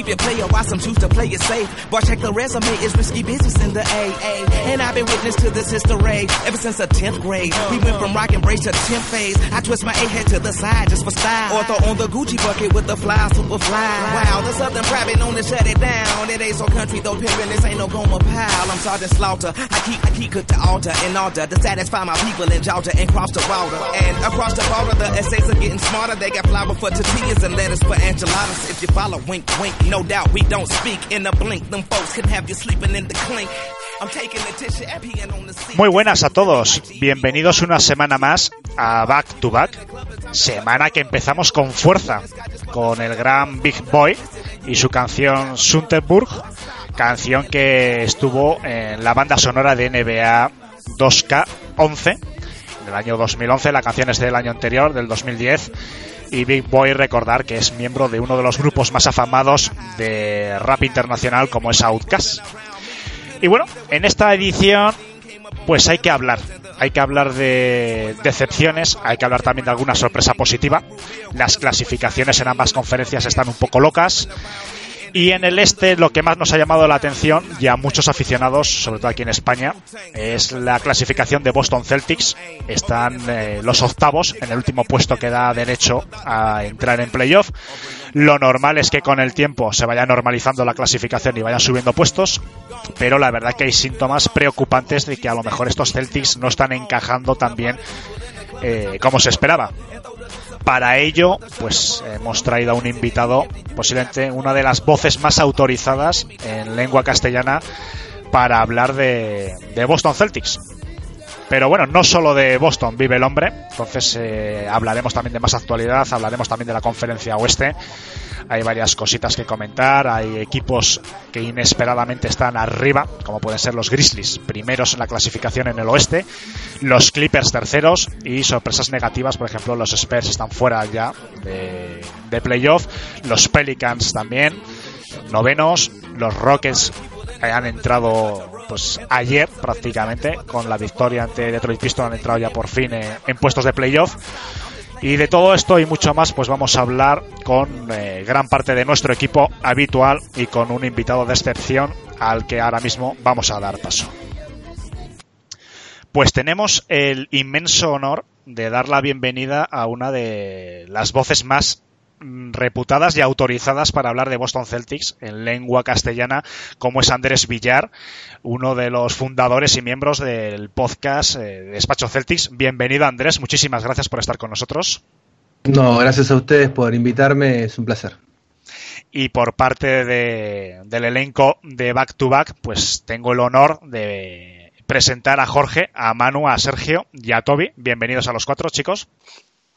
Keep it player while some choose to play it safe. Boy, check the resume, it's risky business in the AA. And I've been witness to this history ever since the 10th grade. We went from rock and brace to 10th phase. I twist my A head to the side just for style. Or throw on the Gucci bucket with the fly, super fly. Wow, the Southern private known to shut it down. It ain't so country though, pimpin', this ain't no Goma pile. I'm Sergeant Slaughter. I keep, I keep cook to altar in order to satisfy my people in Georgia and cross the water. And across the border, the essays are getting smarter. They got flour for tortillas and lettuce for enchiladas. If you follow, wink, wink, no doubt we don't speak in a blink. Them folks can have you sleeping in the clink. Muy buenas a todos, bienvenidos una semana más a Back to Back, semana que empezamos con fuerza, con el gran Big Boy y su canción Sunterburg, canción que estuvo en la banda sonora de NBA 2K11 del año 2011, la canción es del año anterior, del 2010, y Big Boy recordar que es miembro de uno de los grupos más afamados de rap internacional como es Outkast. Y bueno, en esta edición pues hay que hablar. Hay que hablar de decepciones, hay que hablar también de alguna sorpresa positiva. Las clasificaciones en ambas conferencias están un poco locas. Y en el este lo que más nos ha llamado la atención, y a muchos aficionados, sobre todo aquí en España, es la clasificación de Boston Celtics. Están eh, los octavos en el último puesto que da derecho a entrar en playoff. Lo normal es que con el tiempo se vaya normalizando la clasificación y vayan subiendo puestos, pero la verdad que hay síntomas preocupantes de que a lo mejor estos Celtics no están encajando tan bien eh, como se esperaba. Para ello, pues hemos traído a un invitado, posiblemente una de las voces más autorizadas en lengua castellana para hablar de, de Boston Celtics. Pero bueno, no solo de Boston vive el hombre, entonces eh, hablaremos también de más actualidad, hablaremos también de la conferencia oeste. Hay varias cositas que comentar, hay equipos que inesperadamente están arriba, como pueden ser los Grizzlies, primeros en la clasificación en el oeste, los Clippers terceros y sorpresas negativas, por ejemplo, los Spurs están fuera ya de, de playoff, los Pelicans también, novenos, los Rockets han entrado pues ayer prácticamente con la victoria ante Detroit Pistons han entrado ya por fin en, en puestos de playoff. Y de todo esto y mucho más pues vamos a hablar con eh, gran parte de nuestro equipo habitual y con un invitado de excepción al que ahora mismo vamos a dar paso. Pues tenemos el inmenso honor de dar la bienvenida a una de las voces más reputadas y autorizadas para hablar de Boston Celtics en lengua castellana, como es Andrés Villar, uno de los fundadores y miembros del podcast eh, Despacho Celtics. Bienvenido Andrés, muchísimas gracias por estar con nosotros. No, gracias a ustedes por invitarme, es un placer. Y por parte de, del elenco de Back to Back, pues tengo el honor de presentar a Jorge, a Manu, a Sergio y a Toby. Bienvenidos a los cuatro, chicos.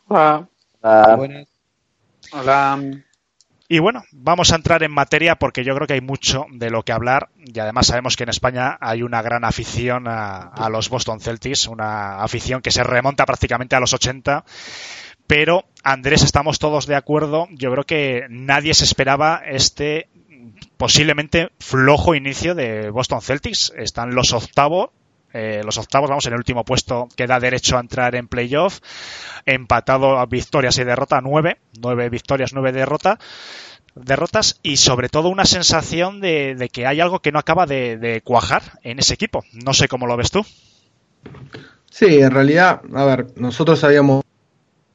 Hola. Hola. Buenas. Hola. Y bueno, vamos a entrar en materia porque yo creo que hay mucho de lo que hablar y además sabemos que en España hay una gran afición a, a, los Boston Celtics, una afición que se remonta prácticamente a los 80. Pero Andrés, estamos todos de acuerdo. Yo creo que nadie se esperaba este posiblemente flojo inicio de Boston Celtics. Están los octavos eh, los octavos, vamos, en el último puesto que da derecho a entrar en playoff, empatado a victorias y derrota, nueve, nueve victorias, nueve derrotas derrotas y sobre todo una sensación de, de que hay algo que no acaba de, cuajar en ese equipo. No sé cómo lo ves tú. Sí, en realidad, a ver, nosotros habíamos,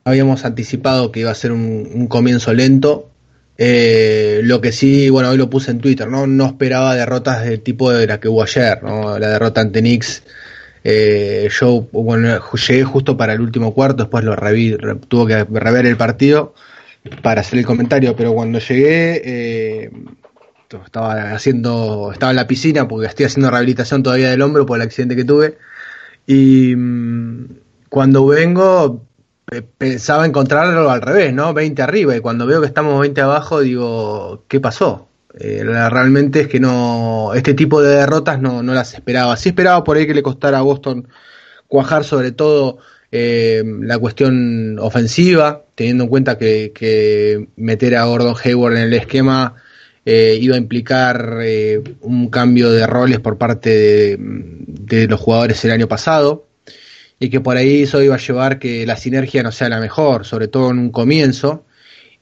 habíamos anticipado que iba a ser un comienzo lento. Eh, lo que sí, bueno, hoy lo puse en Twitter, ¿no? No esperaba derrotas del tipo de la que hubo ayer, ¿no? La derrota ante Knicks. Eh, yo, llegué justo para el último cuarto, después lo reví, tuvo que rever el partido para hacer el comentario, pero cuando llegué eh, estaba haciendo, estaba en la piscina porque estoy haciendo rehabilitación todavía del hombro por el accidente que tuve y mm, cuando vengo pensaba encontrarlo al revés, ¿no? 20 arriba y cuando veo que estamos 20 abajo digo, ¿qué pasó? Eh, realmente es que no, este tipo de derrotas no, no las esperaba. Sí esperaba por ahí que le costara a Boston cuajar sobre todo eh, la cuestión ofensiva, teniendo en cuenta que, meter a Gordon Hayward en el esquema eh, iba a implicar eh, un cambio de roles por parte de, los jugadores el año pasado y que por ahí eso iba a llevar que la sinergia no sea la mejor, sobre todo en un comienzo,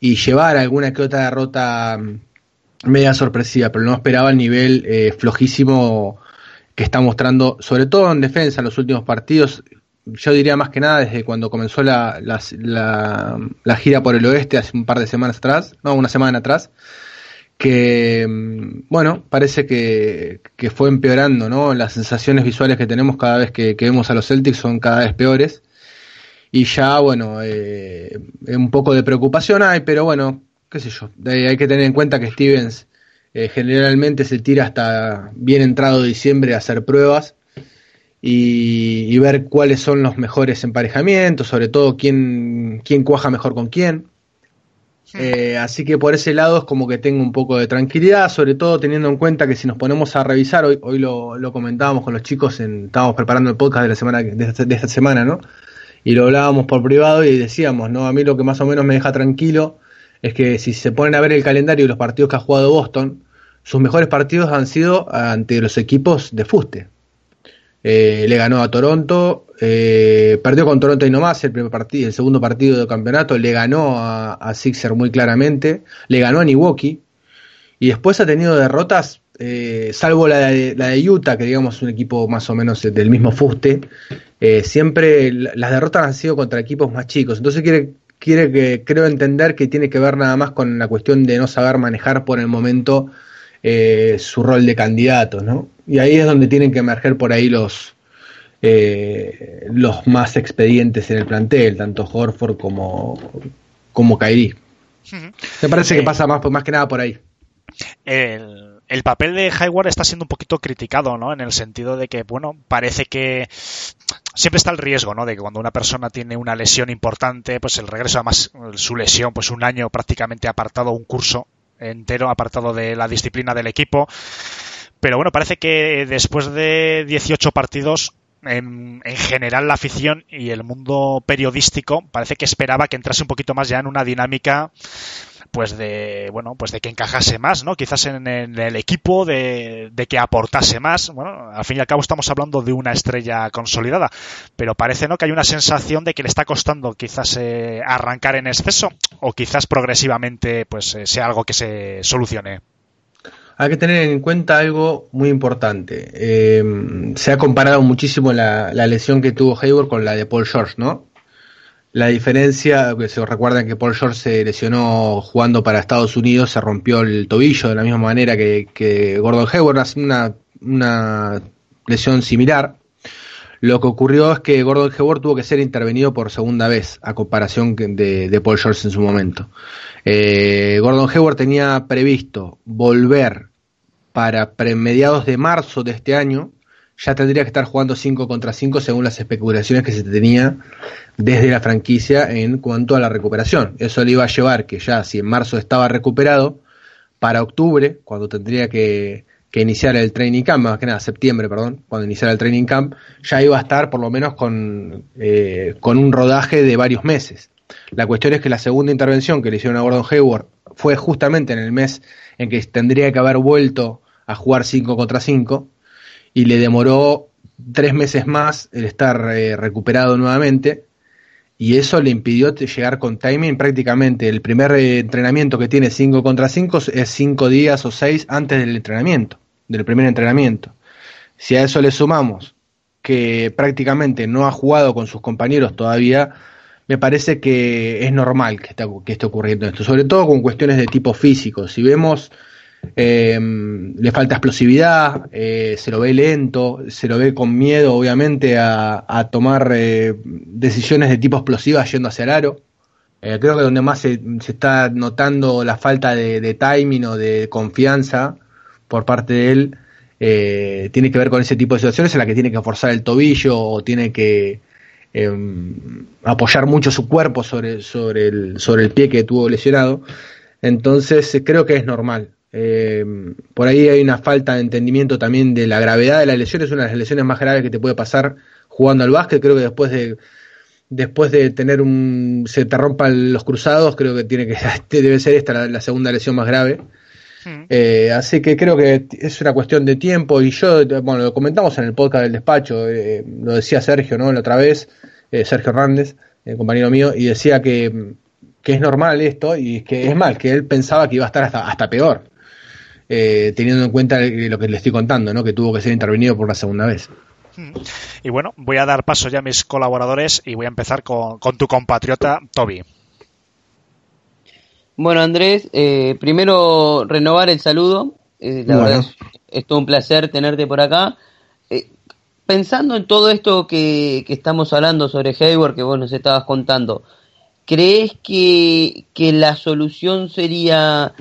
y llevar alguna que otra derrota mm, media sorpresiva, pero no esperaba el nivel flojísimo que está mostrando, sobre todo en defensa en los últimos partidos, yo diría más que nada desde cuando comenzó la, la, gira por el oeste hace un par de semanas atrás, no, una semana atrás, que, mm, bueno, parece que, fue empeorando, ¿no? Las sensaciones visuales que tenemos cada vez que, vemos a los Celtics son cada vez peores. Y ya, bueno, eh, un poco de preocupación hay, pero bueno, qué sé yo, hay que tener en cuenta que Stevens eh, generalmente se tira hasta bien entrado diciembre a hacer pruebas y, ver cuáles son los mejores emparejamientos, sobre todo quién, quién cuaja mejor con quién. Eh, así que por ese lado es como que tengo un poco de tranquilidad, sobre todo teniendo en cuenta que si nos ponemos a revisar, hoy, hoy lo, comentábamos con los chicos, en, estábamos preparando el podcast de la semana de esta, de esta, semana, ¿no? Y lo hablábamos por privado y decíamos, ¿no? A mí lo que más o menos me deja tranquilo es que si se ponen a ver el calendario y los partidos que ha jugado Boston, sus mejores partidos han sido ante los equipos de fuste. Eh, le ganó a Toronto, eh, perdió con Toronto y no más el primer partido, el segundo partido del campeonato, le ganó a, Sixer muy claramente, le ganó a Milwaukee y después ha tenido derrotas, eh, salvo la de, la de Utah, que digamos es un equipo más o menos del mismo fuste, siempre las derrotas han sido contra equipos más chicos, entonces quiere, quiere que creo entender que tiene que ver nada más con la cuestión de no saber manejar por el momento su rol de candidato, ¿no? Y ahí es donde tienen que emerger por ahí los, eh, los más expedientes en el plantel, tanto Horford como, como Kairi. Me parece que eh, pasa más, más que nada por ahí. El, el, papel de Hayward está siendo un poquito criticado, ¿no? En el sentido de que, bueno, parece que siempre está el riesgo, ¿no? De que cuando una persona tiene una lesión importante, pues el regreso, además, su lesión, pues un año prácticamente apartado, un curso entero apartado de la disciplina del equipo, pero bueno, parece que después de 18 partidos, en, general la afición y el mundo periodístico parece que esperaba que entrase un poquito más ya en una dinámica pues de bueno pues de que encajase más no quizás en, el equipo de, que aportase más bueno al fin y al cabo estamos hablando de una estrella consolidada pero parece no que hay una sensación de que le está costando quizás eh, arrancar en exceso o quizás progresivamente pues eh, sea algo que se solucione hay que tener en cuenta algo muy importante. Eh, se ha comparado muchísimo la, lesión que tuvo Hayward con la de Paul George, ¿no? La diferencia, que se recuerdan que Paul George se lesionó jugando para Estados Unidos, se rompió el tobillo de la misma manera que, Gordon Hayward, una, una lesión similar. Lo que ocurrió es que Gordon Hayward tuvo que ser intervenido por segunda vez, a comparación de, de Paul George en su momento. Eh, Gordon Hayward tenía previsto volver para mediados de marzo de este año. Ya tendría que estar jugando 5 contra 5 según las especulaciones que se tenía desde la franquicia en cuanto a la recuperación. Eso le iba a llevar que ya si en marzo estaba recuperado, para octubre, cuando tendría que, iniciar el training camp, más que nada septiembre, perdón, cuando iniciara el training camp, ya iba a estar por lo menos con, eh, con un rodaje de varios meses. La cuestión es que la segunda intervención que le hicieron a Gordon Hayward fue justamente en el mes en que tendría que haber vuelto a jugar 5 contra 5 y le demoró tres meses más el estar eh, recuperado nuevamente y eso le impidió llegar con timing prácticamente. El primer eh, entrenamiento que tiene 5 contra 5 es 5 días o 6 antes del entrenamiento, del primer entrenamiento. Si a eso le sumamos que prácticamente no ha jugado con sus compañeros todavía, me parece que es normal que, que esté ocurriendo esto, sobre todo con cuestiones de tipo físico. Si vemos, eh, le falta explosividad, eh, se lo ve lento, se lo ve con miedo, obviamente, a, tomar eh, decisiones de tipo explosiva yendo hacia el aro. Eh, creo que donde más se, se, está notando la falta de, timing o de confianza por parte de él eh, tiene que ver con ese tipo de situaciones en la que tiene que forzar el tobillo o tiene que eh, apoyar mucho su cuerpo sobre, sobre, el, sobre el pie que tuvo lesionado. Entonces creo que es normal. Eh, por ahí hay una falta de entendimiento también de la gravedad de la lesión. Es una de las lesiones más graves que te puede pasar jugando al básquet. Creo que después de después de tener un se te rompan los cruzados, creo que tiene que debe ser esta la, la segunda lesión más grave. Eh, así que creo que es una cuestión de tiempo y yo, bueno, lo comentamos en el podcast del despacho, eh, lo decía Sergio, ¿no? La otra vez, eh, Sergio Hernández, el compañero mío, y decía que, que, es normal esto y que es mal, que él pensaba que iba a estar hasta, hasta peor, teniendo en cuenta lo que le estoy contando, ¿no? Que tuvo que ser intervenido por la segunda vez. Y bueno, voy a dar paso ya a mis colaboradores y voy a empezar con, con tu compatriota Toby. Bueno, Andrés, eh, primero renovar el saludo. Eh, la bueno. verdad es, es, todo un placer tenerte por acá. Eh, pensando en todo esto que, que, estamos hablando sobre Hayward, que vos nos estabas contando, ¿crees que, que la solución sería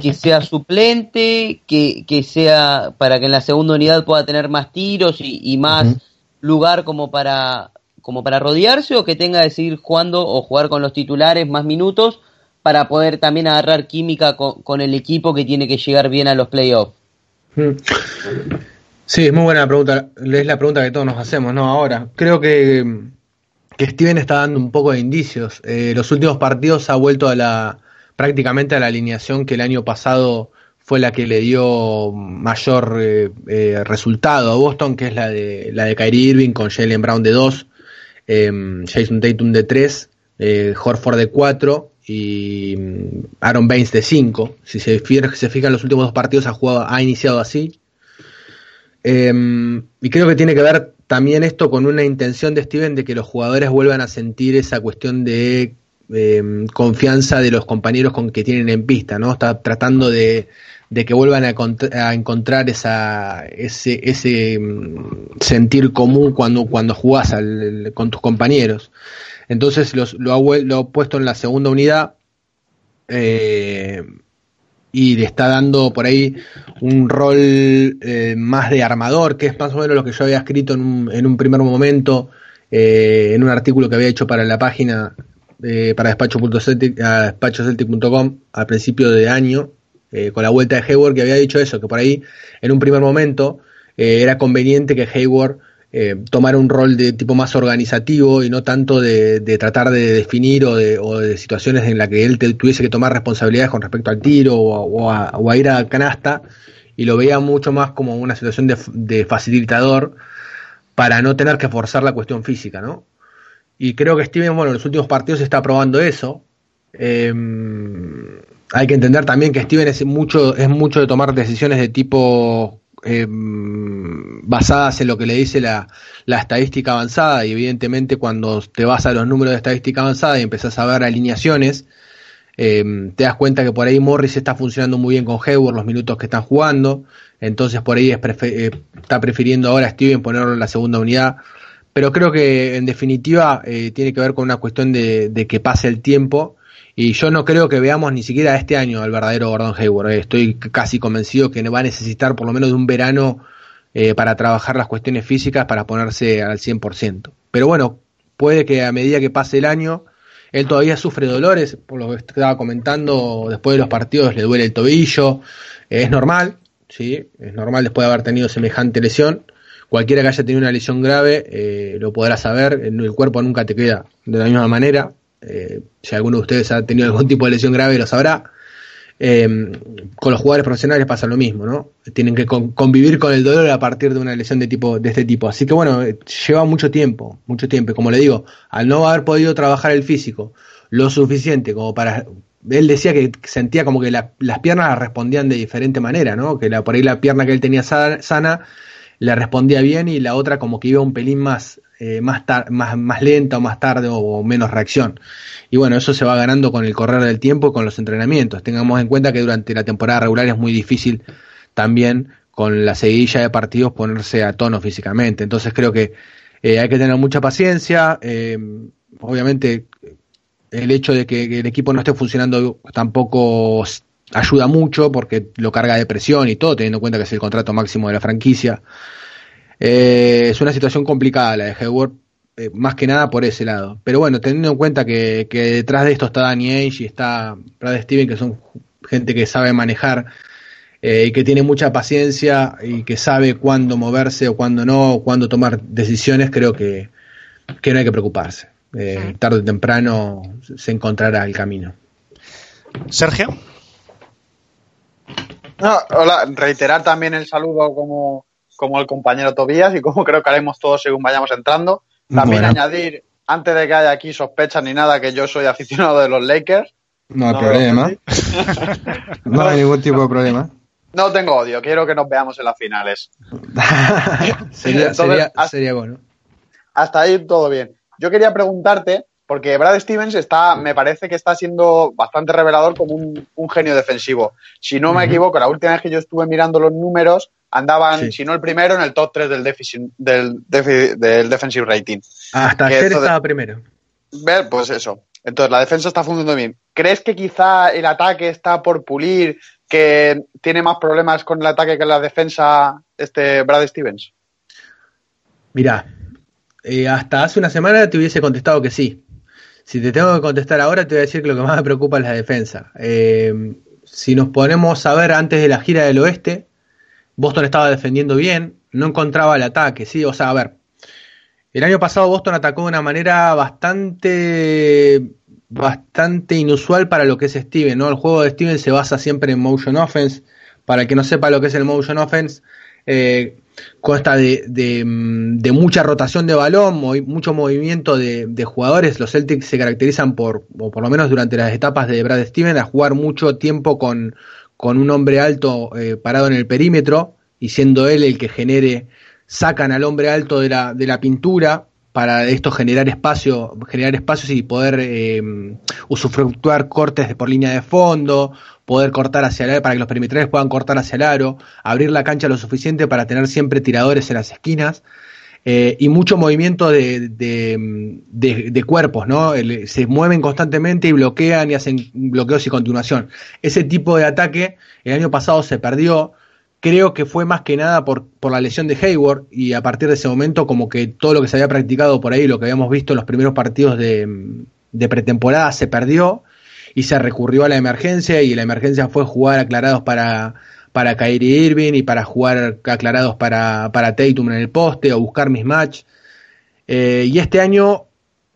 que sea suplente, que, que, sea para que en la segunda unidad pueda tener más tiros y, y más uh -huh. lugar como para, como para rodearse o que tenga que seguir jugando o jugar con los titulares más minutos? para poder también agarrar química con, con, el equipo que tiene que llegar bien a los playoffs? Sí, es muy buena pregunta. Es la pregunta que todos nos hacemos, ¿no? Ahora, creo que, que Steven está dando un poco de indicios. Eh, los últimos partidos ha vuelto a la prácticamente a la alineación que el año pasado fue la que le dio mayor eh, eh, resultado a Boston, que es la de la de Kyrie Irving con Jalen Brown de 2, Jason Tatum de 3, Horford de 4 y Aaron Baines de 5. Si se, se fijan, los últimos dos partidos ha, jugado, ha iniciado así. Eh, y creo que tiene que ver también esto con una intención de Steven de que los jugadores vuelvan a sentir esa cuestión de eh, confianza de los compañeros con que tienen en pista, ¿no? Está tratando de, que vuelvan a, encontrar ese, mm, sentir común cuando, cuando jugás al, con tus compañeros. Entonces los, lo, ha, lo, ha, puesto en la segunda unidad eh, y le está dando por ahí un rol eh, más de armador, que es más o menos lo que yo había escrito en un, en un primer momento eh, en un artículo que había hecho para la página eh, para despachoceltic.com al principio de año, eh, con la vuelta de Hayward, que había dicho eso, que por ahí en un primer momento era conveniente que Hayward eh, tomar un rol de tipo más organizativo y no tanto de, tratar de definir o de, o de, situaciones en las que él te, tuviese que tomar responsabilidades con respecto al tiro a, o, a, ir a canasta y lo veía mucho más como una situación de, de, facilitador para no tener que forzar la cuestión física, ¿no? Y creo que Steven, bueno, en los últimos partidos está probando eso. Eh, hay que entender también que Steven es mucho, es mucho de tomar decisiones de tipo eh, basadas en lo que le dice la, la, estadística avanzada y evidentemente cuando te vas a los números de estadística avanzada y empezás a ver alineaciones, eh, te das cuenta que por ahí Morris está funcionando muy bien con Hayward los minutos que están jugando, entonces por ahí es prefer eh, está prefiriendo ahora Steven ponerlo en la segunda unidad, pero creo que en definitiva eh, tiene que ver con una cuestión de, que pase el tiempo y yo no creo que veamos ni siquiera este año al verdadero Gordon Hayward. Eh. Estoy casi convencido que va a necesitar por lo menos de un verano eh, para trabajar las cuestiones físicas para ponerse al 100%. Pero bueno, puede que a medida que pase el año, él todavía sufre dolores, por lo que estaba comentando, después de los partidos le duele el tobillo. Es normal, ¿sí? Es normal después de haber tenido semejante lesión. Cualquiera que haya tenido una lesión grave eh, lo podrá saber, el cuerpo nunca te queda de la misma manera, eh, si alguno de ustedes ha tenido algún tipo de lesión grave lo sabrá. Eh, con los jugadores profesionales pasa lo mismo, ¿no? Tienen que con, convivir con el dolor a partir de una lesión de tipo de este tipo. Así que bueno, eh, lleva mucho tiempo, mucho tiempo. Como le digo, al no haber podido trabajar el físico lo suficiente como para él decía que sentía como que la, las piernas respondían de diferente manera, ¿no? Que la, por ahí la pierna que él tenía sana le respondía bien y la otra como que iba un pelín más eh, más, más, más lenta o más tarde o, menos reacción. Y bueno, eso se va ganando con el correr del tiempo y con los entrenamientos. Tengamos en cuenta que durante la temporada regular es muy difícil también con la seguidilla de partidos ponerse a tono físicamente. Entonces creo que eh, hay que tener mucha paciencia. Eh, obviamente el hecho de que el equipo no esté funcionando tampoco ayuda mucho porque lo carga de presión y todo, teniendo en cuenta que es el contrato máximo de la franquicia. Eh, es una situación complicada la de Hayward, eh, más que nada por ese lado. Pero bueno, teniendo en cuenta que, detrás de esto está Danny Age y está Brad Steven, que son gente que sabe manejar eh, y que tiene mucha paciencia y que sabe cuándo moverse o cuándo no, cuándo tomar decisiones, creo que, que no hay que preocuparse. Tarde o temprano se encontrará el camino. Sergio. No, hola, reiterar también el saludo como, como el compañero Tobías y como creo que haremos todos según vayamos entrando. También añadir, antes de que haya aquí sospechas ni nada, que yo soy aficionado de los Lakers. No hay problema. no hay ningún tipo de problema. No tengo odio, quiero que nos veamos en las finales. sería, sería, sería bueno. Hasta ahí todo bien. Yo quería preguntarte, porque Brad Stevens está, me parece que está siendo bastante revelador como un, genio defensivo. Si no me equivoco, la última vez que yo estuve mirando los números, andaban, si no el primero, en el top 3 del, del, del defensive rating. Hasta ayer estaba primero. Ver, pues eso. Entonces, la defensa está funcionando bien. ¿Crees que quizá el ataque está por pulir, que tiene más problemas con el ataque que la defensa este Brad Stevens? Mira, eh, hasta hace una semana te hubiese contestado que sí. Si te tengo que contestar ahora, te voy a decir que lo que más me preocupa es la defensa. Eh, si nos ponemos a ver antes de la gira del oeste, Boston estaba defendiendo bien, no encontraba el ataque, sí, o sea, a ver, el año pasado Boston atacó de una manera bastante bastante inusual para lo que es Steven, ¿no? El juego de Steven se basa siempre en motion offense. Para el que no sepa lo que es el motion offense, eh, consta de, mm, de, mucha rotación de balón, mucho movimiento de, jugadores. Los Celtics se caracterizan por, o por lo menos durante las etapas de Brad Steven, a jugar mucho tiempo con, con un hombre alto eh, parado en el perímetro y siendo él el que genere, sacan al hombre alto de la, de la pintura para esto generar espacio, generar espacios y poder eh, usufructuar cortes por línea de fondo, poder cortar hacia el aro, para que los perimetrales puedan cortar hacia el aro, abrir la cancha lo suficiente para tener siempre tiradores en las esquinas. Eh, y mucho movimiento de, de, cuerpos, ¿no? se mueven constantemente y bloquean y hacen bloqueos y continuación. Ese tipo de ataque el año pasado se perdió, creo que fue más que nada por, por la lesión de Hayward y a partir de ese momento como que todo lo que se había practicado por ahí, lo que habíamos visto en los primeros partidos de, pretemporada se perdió y se recurrió a la emergencia y la emergencia fue jugar aclarados para, para Kyrie Irving y para jugar aclarados para, para Tatum en el poste o buscar mismatch. Eh, y este año,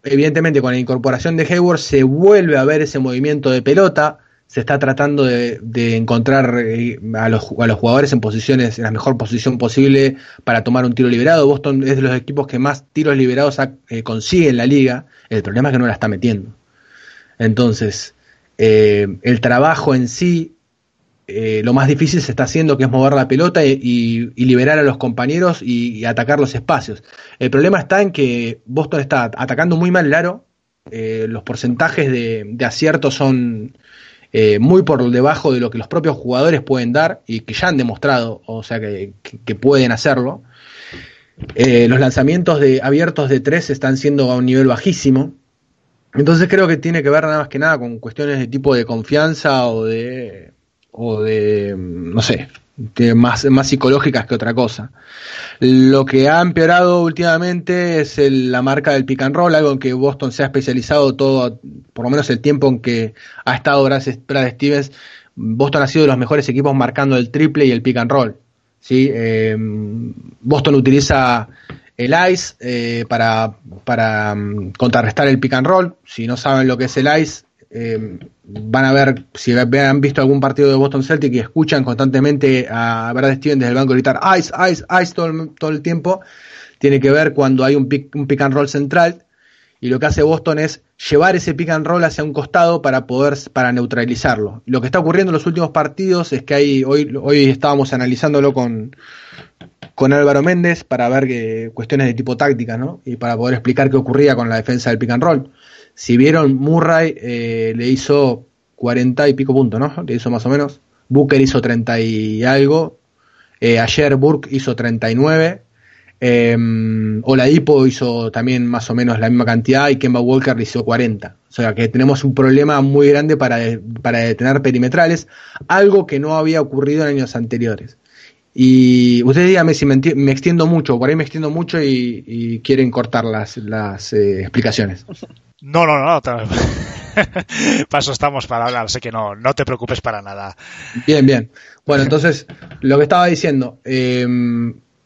evidentemente con la incorporación de Hayward se vuelve a ver ese movimiento de pelota, se está tratando de, encontrar eh, a, los, a los jugadores en posiciones, en la mejor posición posible para tomar un tiro liberado. Boston es de los equipos que más tiros liberados eh, consigue en la liga. El problema es que no la está metiendo. Entonces, eh, el trabajo en sí, lo más difícil se está haciendo, que es mover la pelota y, liberar a los compañeros y, atacar los espacios. El problema está en que Boston está atacando muy mal el aro, los porcentajes de, acierto son muy por debajo de lo que los propios jugadores pueden dar y que ya han demostrado, o sea, que, pueden hacerlo. los lanzamientos de abiertos de tres están siendo a un nivel bajísimo. Entonces creo que tiene que ver nada más que nada con cuestiones de tipo de confianza o de, o de, no sé, más, más psicológicas que otra cosa. Lo que ha empeorado últimamente es la marca del pick and roll, algo en que Boston se ha especializado todo, por lo menos el tiempo en que ha estado Brad Stevens. Boston ha sido de los mejores equipos marcando el triple y el pick and roll. ¿sí? Eh, Boston utiliza el ICE eh, para, para mm, contrarrestar el pick and roll. Si no saben lo que es el ICE, eh, van a ver, si han visto algún partido de Boston Celtic y escuchan constantemente a Brad Steven desde el banco gritar ICE, ICE, ICE todo, todo el tiempo, tiene que ver cuando hay un pick, un pick and roll central y lo que hace Boston es llevar ese pick and roll hacia un costado para poder para neutralizarlo. Lo que está ocurriendo en los últimos partidos es que hay hoy hoy estábamos analizándolo con con Álvaro Méndez para ver que, cuestiones de tipo táctica, ¿no? Y para poder explicar qué ocurría con la defensa del pick and roll. Si vieron, Murray eh, le hizo 40 y pico puntos, ¿no? Le hizo más o menos. Booker hizo 30 y algo. Eh, ayer Burke hizo 39. Eh, Oladipo hizo también más o menos la misma cantidad y Kemba Walker hizo 40. O sea que tenemos un problema muy grande para, para detener perimetrales, algo que no había ocurrido en años anteriores. Y ustedes díganme si me, extiendo mucho, por ahí me extiendo mucho y, quieren cortar las, las eh, explicaciones. No, no, no. Paso estamos para hablar, sé que no, no te preocupes para nada. Bien, bien. Bueno, entonces, lo que estaba diciendo, eh,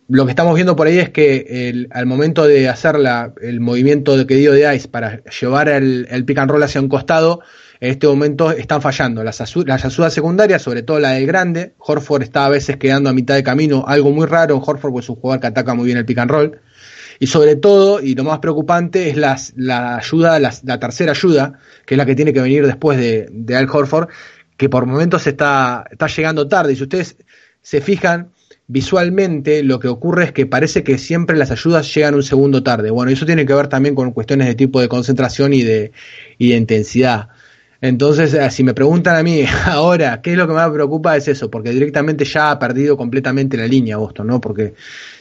lo que estamos viendo por ahí es que el, al momento de hacer la, el movimiento de que dio de Ice para llevar el, el pick and roll hacia un costado, en este momento están fallando. Las, las secundarias, sobre todo la del grande, Horford está a veces quedando a mitad de camino, algo muy raro en Horford, pues es un jugador que ataca muy bien el pick and roll. Y sobre todo, y lo más preocupante, es la ayuda, la tercera ayuda, que es la que tiene que venir después de, de Al Horford, que por momentos está, está llegando tarde. Y si ustedes se fijan, visualmente lo que ocurre es que parece que siempre las ayudas llegan un segundo tarde. Bueno, eso tiene que ver también con cuestiones de tipo de concentración y de, y de intensidad. Entonces, eh, si me preguntan a mí ahora qué es lo que más me preocupa es eso, porque directamente ya ha perdido completamente la línea Boston, ¿no? Porque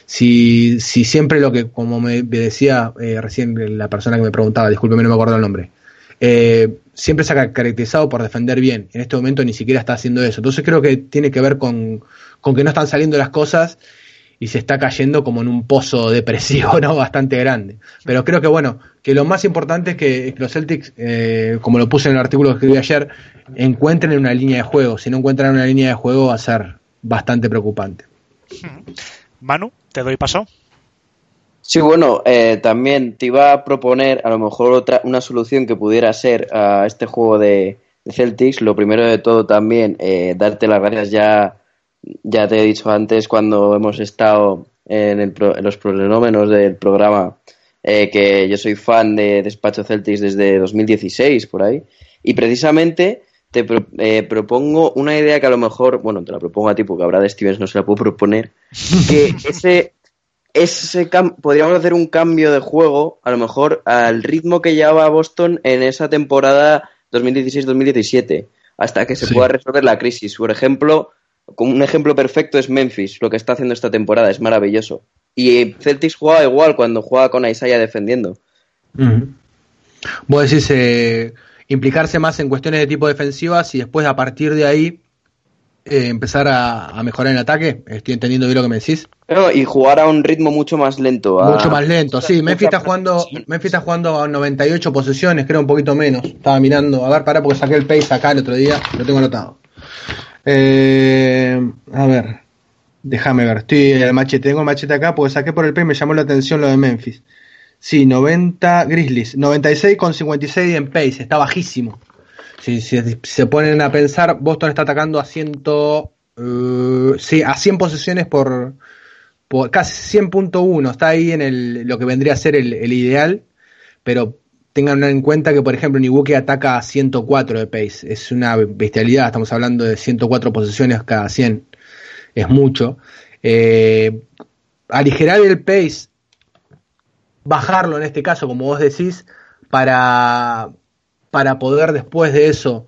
si, si siempre lo que, como me decía eh, recién la persona que me preguntaba, discúlpeme, no me acuerdo el nombre, eh, siempre se ha caracterizado por defender bien. En este momento ni siquiera está haciendo eso. Entonces creo que tiene que ver con que no están saliendo las cosas y se está cayendo como en un pozo depresivo, ¿no? Bastante grande. Pero creo que, bueno, que lo más importante es que, los Celtics, eh, como lo puse en el artículo que escribí ayer, encuentren una línea de juego. Si no encuentran una línea de juego va a ser bastante preocupante. Manu, te doy paso. Sí, bueno, eh, también te iba a proponer a lo mejor otra una solución que pudiera ser a este juego de, Celtics. Lo primero de todo también, eh, darte las gracias ya ya te he dicho antes cuando hemos estado en, los prolenómenos del programa eh, que yo soy fan de Despacho Celtics desde 2016 por ahí y precisamente te eh, propongo una idea que a lo mejor, bueno, te la propongo a ti porque ahora de Stevens no se la puedo proponer, que ese, ese podríamos hacer un cambio de juego, a lo mejor al ritmo que llevaba Boston en esa temporada 2016-2017, hasta que se pueda resolver la crisis. Por ejemplo, un ejemplo perfecto es Memphis, lo que está haciendo esta temporada, es maravilloso. Y Celtics jugaba igual cuando jugaba con Isaiah defendiendo. Vos decís eh, implicarse más en cuestiones de tipo defensivas y después a partir de ahí eh, empezar a, mejorar el ataque. Estoy entendiendo bien lo que me decís. y jugar a un ritmo mucho más lento. Mucho más lento, sí. Memphis está jugando, Memphis está jugando a 98 posesiones, creo un poquito menos. Estaba mirando, a ver, para porque saqué el pace acá el otro día, lo tengo anotado. Eh, a ver, déjame ver. Estoy el machete, tengo el machete acá porque saqué por el P y me llamó la atención lo de Memphis. Sí, 90 Grizzlies, 96 con 56 en pace, está bajísimo. Si, se ponen a pensar, Boston está atacando a 100, uh, sí, a 100 posiciones por, por casi 100.1, está ahí en el, lo que vendría a ser el, el ideal, pero tengan en cuenta que, por ejemplo, Nibuke ataca a 104 de pace. Es una bestialidad, estamos hablando de 104 posiciones cada 100. Es mucho. Eh, aligerar el pace, bajarlo en este caso, como vos decís, para, para poder después de eso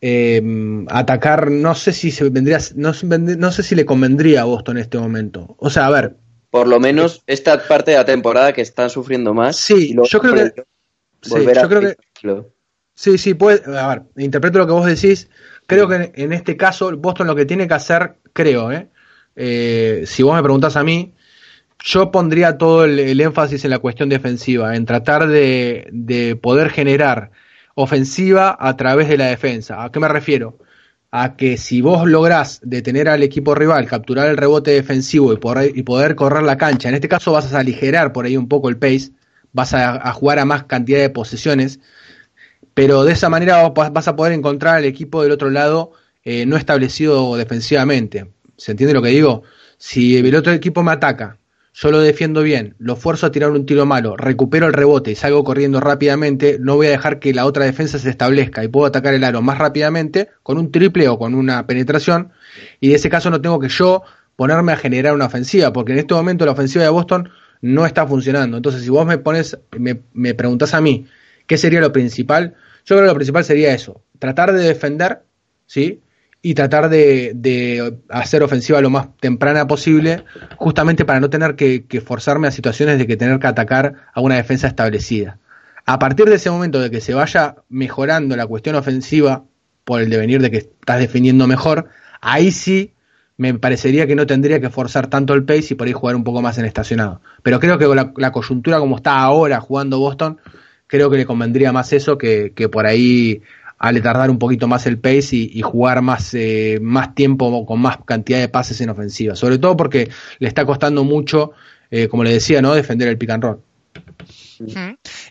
eh, atacar, no sé si se vendría, no, no sé si le convendría a Boston en este momento. O sea, a ver, por lo menos esta parte de la temporada que están sufriendo más. Sí, yo creo que sí, yo creo que, Sí, sí, puede, a ver, interpreto lo que vos decís. Creo que en este caso Boston lo que tiene que hacer, creo, ¿eh? eh si vos me preguntás a mí, yo pondría todo el, énfasis en la cuestión defensiva, en tratar de, de, poder generar ofensiva a través de la defensa. ¿A qué me refiero? A que si vos lográs detener al equipo rival, capturar el rebote defensivo y poder, y poder correr la cancha, en este caso vas a aligerar por ahí un poco el pace, vas a, jugar a más cantidad de posesiones, pero de esa manera vas a poder encontrar al equipo del otro lado eh, no establecido defensivamente. ¿Se entiende lo que digo? Si el otro equipo me ataca, yo lo defiendo bien, lo fuerzo a tirar un tiro malo, recupero el rebote y salgo corriendo rápidamente, no voy a dejar que la otra defensa se establezca y puedo atacar el aro más rápidamente con un triple o con una penetración y en ese caso no tengo que yo ponerme a generar una ofensiva, porque en este momento la ofensiva de Boston no está funcionando. Entonces, si vos me pones, me, me preguntás a mí, ¿qué sería lo principal? Yo creo que lo principal sería eso, tratar de defender, ¿sí? y tratar de, hacer ofensiva lo más temprana posible, justamente para no tener que, forzarme a situaciones de que tener que atacar a una defensa establecida. A partir de ese momento de que se vaya mejorando la cuestión ofensiva por el devenir de que estás defendiendo mejor, ahí sí me parecería que no tendría que forzar tanto el pace y por ahí jugar un poco más en estacionado. Pero creo que la, la coyuntura como está ahora jugando Boston, creo que le convendría más eso que, que por ahí al tardar un poquito más el pace y, jugar más, eh, más tiempo con más cantidad de pases en ofensiva. Sobre todo porque le está costando mucho, eh, como le decía, ¿no? defender el pick and roll.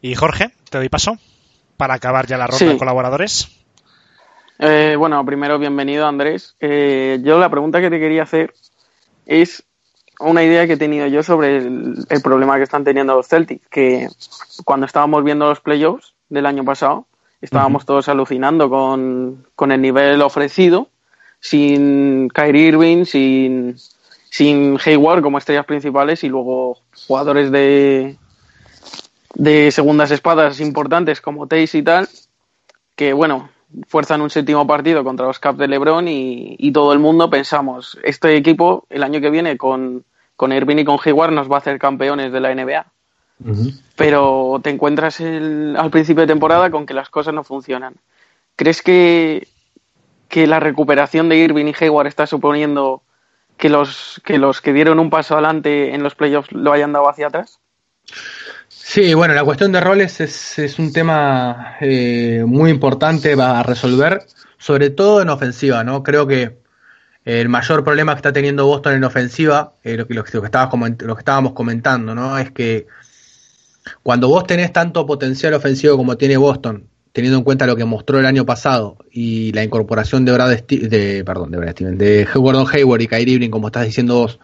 Y Jorge, te doy paso para acabar ya la ronda de colaboradores. Eh, bueno, primero bienvenido Andrés. yo la pregunta que te quería hacer es una idea que he tenido yo sobre el, el problema que están teniendo los Celtics, que cuando estábamos viendo los playoffs del año pasado, Estábamos todos alucinando con, el nivel ofrecido, sin Kyrie Irving, sin, sin Hayward como estrellas principales y luego jugadores de, de segundas espadas importantes como Tays y tal, que bueno, fuerzan un séptimo partido contra los Caps de LeBron y, y, todo el mundo pensamos, este equipo el año que viene con, con Irving y con Hayward nos va a hacer campeones de la NBA. Pero te encuentras al principio de temporada con que las cosas no funcionan. ¿Crees que, que la recuperación de Irving y Hayward está suponiendo que los, que los que dieron un paso adelante en los playoffs lo hayan dado hacia atrás? Sí, bueno, la cuestión de roles es, es un tema eh, muy importante a resolver, sobre todo en ofensiva, ¿no? Creo que el mayor problema que está teniendo Boston en ofensiva, eh, lo, que, lo, lo que estábamos comentando, ¿no? Es que cuando vos tenés tanto potencial ofensivo como tiene Boston, teniendo en cuenta lo que mostró el año pasado y la incorporación de Brad de, perdón, de Brad de Gordon Hayward y Kyrie Irving, como estás diciendo vos,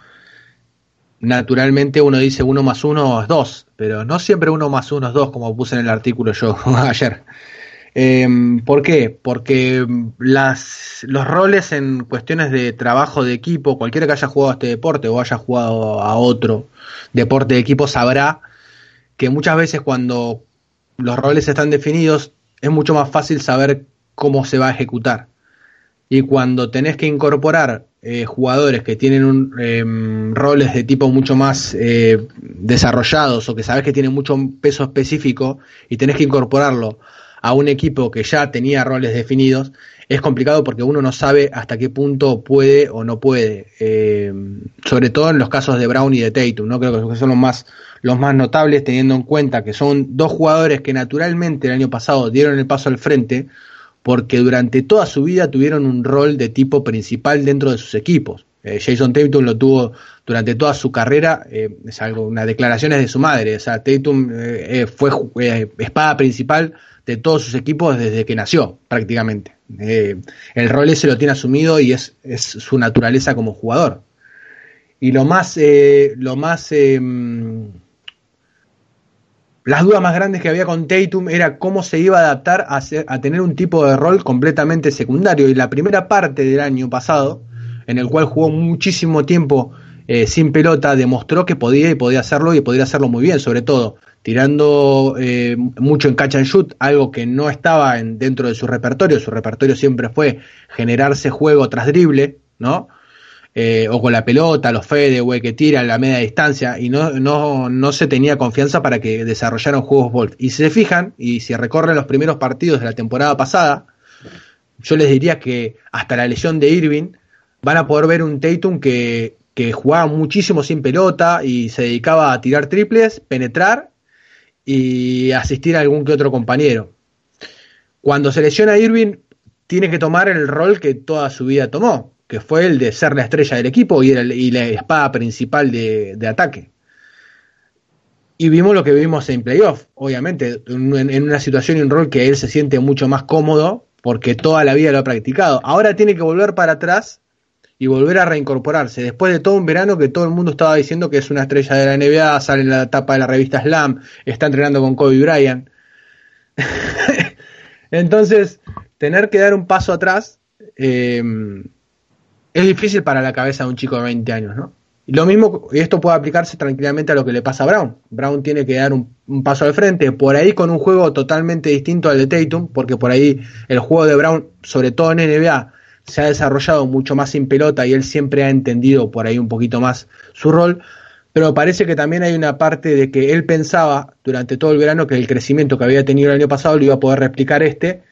naturalmente uno dice uno más uno es dos, pero no siempre uno más uno es dos, como puse en el artículo yo ayer. Em, ¿Por qué? Porque las, los roles en cuestiones de trabajo de equipo, cualquiera que haya jugado a este deporte o haya jugado a otro deporte de equipo sabrá que muchas veces cuando los roles están definidos es mucho más fácil saber cómo se va a ejecutar. Y cuando tenés que incorporar eh, jugadores que tienen un, em, roles de tipo mucho más eh, desarrollados o que sabes que tienen mucho peso específico y tenés que incorporarlo a un equipo que ya tenía roles definidos, es complicado porque uno no sabe hasta qué punto puede o no puede. Em, sobre todo en los casos de Brown y de Tatum, ¿no? Creo que son los más los más notables, teniendo en cuenta que son dos jugadores que naturalmente el año pasado dieron el paso al frente, porque durante toda su vida tuvieron un rol de tipo principal dentro de sus equipos. Eh, Jason Tatum lo tuvo durante toda su carrera, eh, es algo, una declaración es de su madre, o sea, Tatum eh, fue espada principal de todos sus equipos desde que nació, prácticamente. el rol ese lo tiene asumido y es, es su naturaleza como jugador. Y lo más, lo más em, las dudas más grandes que había con Tatum era cómo se iba a adaptar a, a, tener un tipo de rol completamente secundario. Y la primera parte del año pasado, en el cual jugó muchísimo tiempo eh, sin pelota, demostró que podía y podía hacerlo y podía hacerlo muy bien, sobre todo tirando eh, mucho en catch and shoot, algo que no estaba en, dentro de su repertorio. Su repertorio siempre fue generarse juego tras drible, ¿no? Eh, o con la pelota, los güey, que tiran la media distancia, y no, no, no se tenía confianza para que desarrollaran juegos Bolt. Y si se fijan, y si recorren los primeros partidos de la temporada pasada, yo les diría que hasta la lesión de Irving van a poder ver un Tatum que, que jugaba muchísimo sin pelota y se dedicaba a tirar triples, penetrar y asistir a algún que otro compañero. Cuando se lesiona Irving, tiene que tomar el rol que toda su vida tomó, que fue el de ser la estrella del equipo y, la espada principal de, ataque. Y vimos lo que vimos en playoff, obviamente, en, una situación y un rol que él se siente mucho más cómodo porque toda la vida lo ha practicado. Ahora tiene que volver para atrás y volver a reincorporarse. Después de todo un verano que todo el mundo estaba diciendo que es una estrella de la NBA, sale en la tapa de la revista Slam, está entrenando con Kobe Bryant. Entonces, tener que dar un paso atrás eh, es difícil para la cabeza de un chico de 20 años, ¿no? Y lo mismo, y esto puede aplicarse tranquilamente a lo que le pasa a Brown. Brown tiene que dar un, paso al frente, por ahí con un juego totalmente distinto al de Tatum, porque por ahí el juego de Brown, sobre todo en NBA, se ha desarrollado mucho más sin pelota y él siempre ha entendido por ahí un poquito más su rol, pero parece que también hay una parte de que él pensaba durante todo el verano que el crecimiento que había tenido el año pasado lo iba a poder replicar este,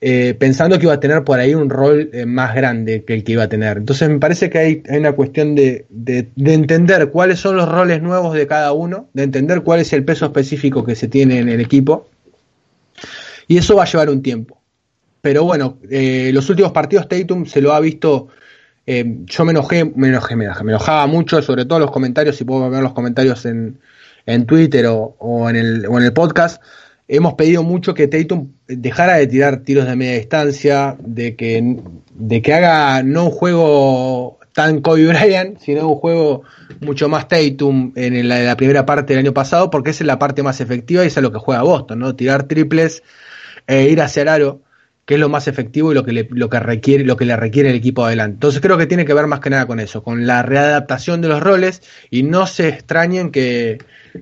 eh, pensando que iba a tener por ahí un rol eh, más grande que el que iba a tener. Entonces me parece que hay, una cuestión de, de, de, entender cuáles son los roles nuevos de cada uno, de entender cuál es el peso específico que se tiene en el equipo, y eso va a llevar un tiempo. Pero bueno, eh, los últimos partidos Tatum se lo ha visto. Eh, yo me enojé, me enojé, me enojaba mucho, sobre todo los comentarios, si puedo ver los comentarios en, en Twitter o, o, en el, o en el podcast. Hemos pedido mucho que Tatum dejara de tirar tiros de media distancia, de que, de que haga no un juego tan Kobe Bryant, sino un juego mucho más Tatum en la, la, primera parte del año pasado, porque esa es la parte más efectiva y es lo que juega Boston, ¿no? Tirar triples e ir hacia el aro, que es lo más efectivo y lo que le, lo que requiere, lo que le requiere el equipo adelante. Entonces creo que tiene que ver más que nada con eso, con la readaptación de los roles, y no se extrañen que,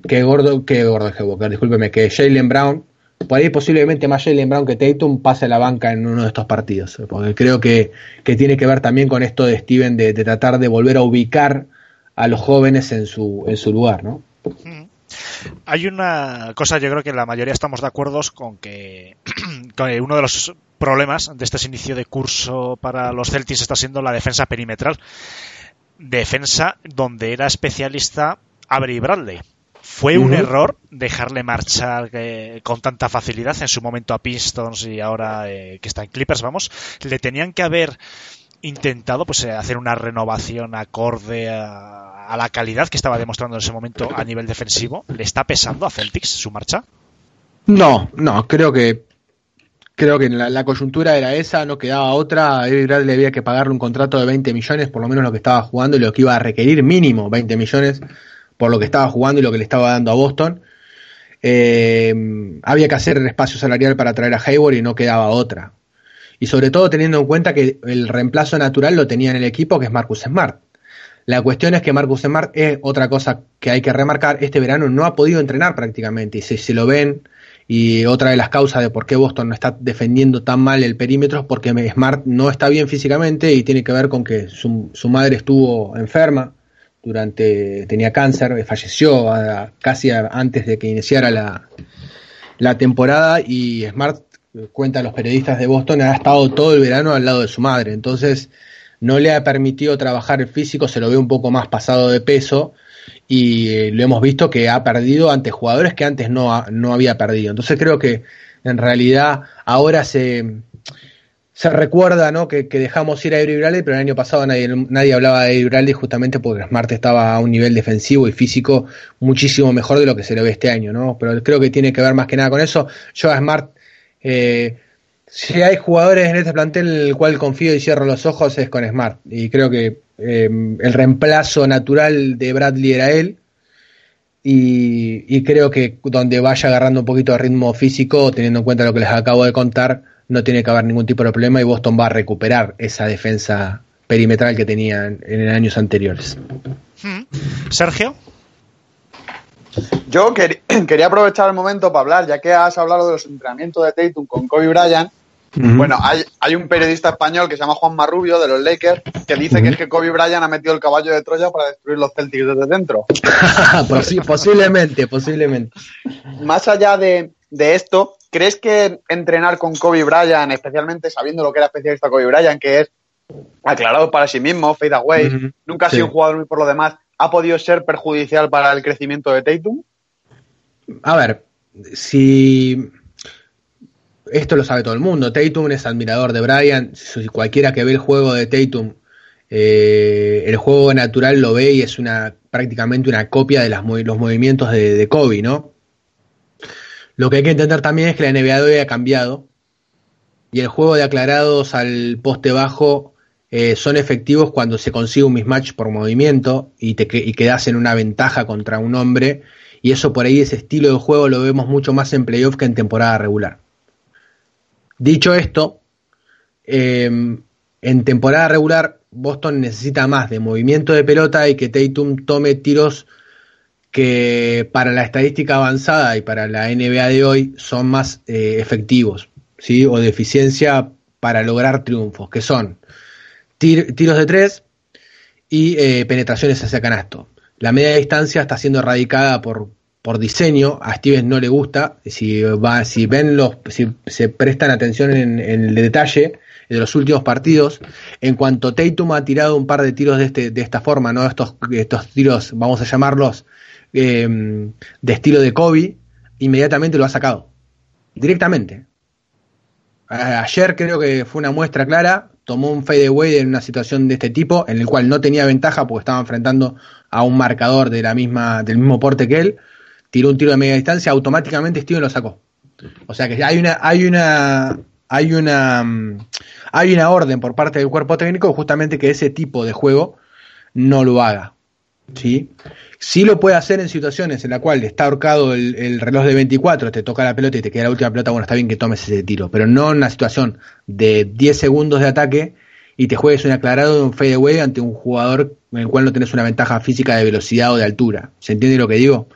que Gordo, que Gordo Walker, discúlpeme, que Jalen Brown, por ahí posiblemente más Jalen Brown que Tatum pase a la banca en uno de estos partidos, porque creo que, que tiene que ver también con esto de Steven de, tratar de volver a ubicar a los jóvenes en su, en su lugar, ¿no? Hay una cosa, yo creo que la mayoría estamos de acuerdo con que, uno de los problemas de este inicio de curso para los Celtics está siendo la defensa perimetral. Defensa donde era especialista Avery Bradley. Fue un uh -huh. error dejarle marchar eh, con tanta facilidad en su momento a Pistons y ahora eh, que está en Clippers, vamos. Le tenían que haber intentado pues eh, hacer una renovación acorde a, a, la calidad que estaba demostrando en ese momento a nivel defensivo. ¿Le está pesando a Celtics su marcha? No, no, creo que creo que la, coyuntura era esa, no quedaba otra. A Eric Bradley había que pagarle un contrato de 20 millones, por lo menos lo que estaba jugando y lo que iba a requerir mínimo 20 millones por lo que estaba jugando y lo que le estaba dando a Boston. Eh, había que hacer el espacio salarial para traer a Hayward y no quedaba otra. Y sobre todo teniendo en cuenta que el reemplazo natural lo tenía en el equipo, que es Marcus Smart. La cuestión es que Marcus Smart es otra cosa que hay que remarcar. Este verano no ha podido entrenar prácticamente. Y si, si lo ven, y otra de las causas de por qué Boston no está defendiendo tan mal el perímetro es porque Smart no está bien físicamente y tiene que ver con que su, madre estuvo enferma durante tenía cáncer, falleció casi antes de que iniciara la, la temporada y Smart cuenta a los periodistas de Boston ha estado todo el verano al lado de su madre, entonces no le ha permitido trabajar el físico, se lo ve un poco más pasado de peso y eh, lo hemos visto que ha perdido ante jugadores que antes no, no había perdido. Entonces creo que en realidad ahora se, se recuerda ¿no? que, dejamos ir a Bradley, pero el año pasado nadie, nadie hablaba de Bradley justamente porque Smart estaba a un nivel defensivo y físico muchísimo mejor de lo que se le ve este año. ¿no? Pero creo que tiene que ver más que nada con eso. Yo a Smart... Eh, si hay jugadores en este plantel en el cual confío y cierro los ojos es con Smart. Y creo que eh, el reemplazo natural de Bradley era él. Y, y, creo que donde vaya agarrando un poquito de ritmo físico, teniendo en cuenta lo que les acabo de contar, no tiene que haber ningún tipo de problema y Boston va a recuperar esa defensa perimetral que tenía en, en años anteriores. Hmm. Sergio. Yo quer quería aprovechar el momento para hablar, ya que has hablado de los entrenamientos de Tatum con Kobe Bryant. Uh -huh. Bueno, hay, hay, un periodista español que se llama Juan Marrubio de los Lakers que dice uh -huh. que es que Kobe Bryant ha metido el caballo de Troya para destruir los Celtics desde dentro. posiblemente, posiblemente. Más allá de, de, esto, ¿crees que entrenar con Kobe Bryant, especialmente sabiendo lo que era especialista Kobe Bryant, que es aclarado para sí mismo, fade away, uh -huh. nunca ha sido sí. un jugador muy por lo demás, ha podido ser perjudicial para el crecimiento de Tatum? A ver, si esto lo sabe todo el mundo, Tatum es admirador de Bryant, si cualquiera que ve el juego de Tatum, eh, el juego natural lo ve y es una prácticamente una copia de los movimientos de, de, Kobe, ¿no? Lo que hay que entender también es que la NBA de hoy ha cambiado y el juego de aclarados al poste bajo eh, son efectivos cuando se consigue un mismatch por movimiento y, te, y quedas en una ventaja contra un hombre y eso por ahí, ese estilo de juego lo vemos mucho más en playoff que en temporada regular. Dicho esto, eh, en temporada regular Boston necesita más de movimiento de pelota y que Tatum tome tiros que para la estadística avanzada y para la NBA de hoy son más eh, efectivos, ¿sí? O de eficiencia para lograr triunfos, que son tiros de tres y eh, penetraciones hacia canasto. La media distancia está siendo erradicada por, por diseño, a Stevens no le gusta, si, va, si ven los, si se prestan atención en, el detalle de los últimos partidos, en cuanto Tatum ha tirado un par de tiros de, este, de esta forma, ¿no? estos, estos tiros, vamos a llamarlos, em, de estilo de Kobe, inmediatamente lo ha sacado, directamente. Ayer creo que fue una muestra clara, tomó un fadeaway en una situación de este tipo, en el cual no tenía ventaja porque estaba enfrentando a un marcador de la misma, del mismo porte que él, tiró un tiro de media distancia, automáticamente Steven lo sacó. O sea que hay una, hay una, hay una, mm, hay una orden por parte del cuerpo técnico justamente que ese tipo de juego no lo haga. ¿sí? Sí lo puede hacer en situaciones en las cuales está ahorcado el, reloj de 24, te toca la pelota y te queda la última pelota, bueno, está bien que tomes ese tiro, pero no en una situación de 10 segundos de ataque y te juegues un aclarado de un fadeaway ante un jugador en el cual no tenés una ventaja física de velocidad o de altura. ¿Se entiende lo que digo?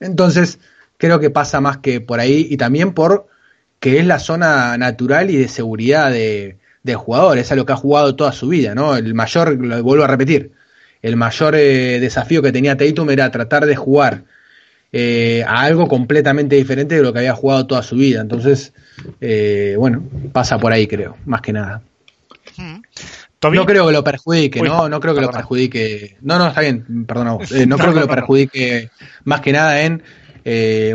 Entonces, creo que pasa más que por ahí y también por que es la zona natural y de seguridad de, del jugador, es a lo que ha jugado toda su vida, ¿no? El mayor, lo vuelvo a repetir, el mayor eh, desafío que tenía Tatum era tratar de jugar eh, a algo completamente diferente de lo que había jugado toda su vida. Entonces, eh, bueno, pasa por ahí, creo, más que nada. Hmm. No creo que lo perjudique, ¿no? No creo que lo perjudique. No, no, está bien, perdona vos. no creo que lo perjudique más que nada en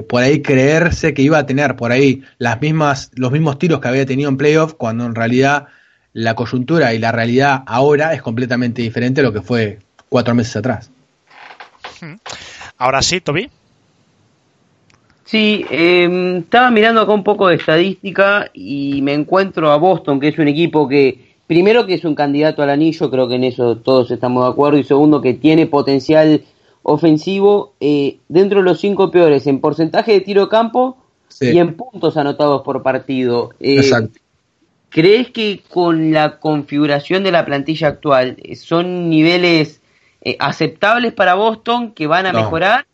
por ahí creerse que iba a tener por ahí las mismas, los mismos tiros que había tenido en playoff, cuando en realidad la coyuntura y la realidad ahora es completamente diferente a lo que fue cuatro meses atrás. Ahora sí, Toby. Sí, em, estaba mirando acá un poco de estadística y me encuentro a Boston, que es un equipo que, primero que es un candidato al anillo, creo que en eso todos estamos de acuerdo, y segundo que tiene potencial ofensivo eh, dentro de los cinco peores en porcentaje de tiro de campo y en puntos anotados por partido. Eh, Exacto. ¿Crees que con la configuración de la plantilla actual eh, son niveles eh, aceptables para Boston que van a mejorar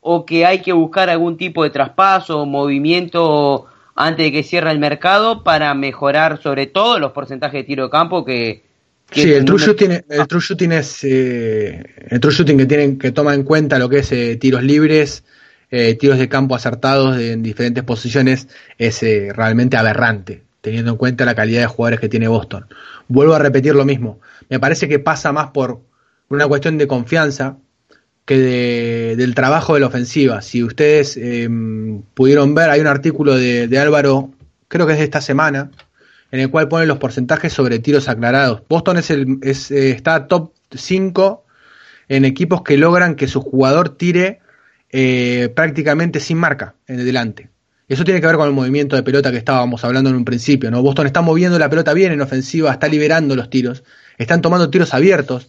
o que hay que buscar algún tipo de traspaso o movimiento antes de que cierre el mercado para mejorar sobre todo los porcentajes de tiro de campo que, sí, el true, shooting, el true shooting es eh, el true shooting que tienen que toma en cuenta lo que es eh, tiros libres, tiros de campo acertados en diferentes posiciones es realmente aberrante, teniendo en cuenta la calidad de jugadores que tiene Boston. Vuelvo a repetir lo mismo. Me parece que pasa más por una cuestión de confianza que del trabajo de la ofensiva. Si ustedes em, pudieron ver, hay un artículo de, Álvaro, creo que es de esta semana, en el cual pone los porcentajes sobre tiros aclarados. Boston es el, es, eh, está top 5 en equipos que logran que su jugador tire eh, prácticamente sin marca en el delante. Eso tiene que ver con el movimiento de pelota que estábamos hablando en un principio. ¿no? Boston está moviendo la pelota bien en ofensiva, está liberando los tiros, están tomando tiros abiertos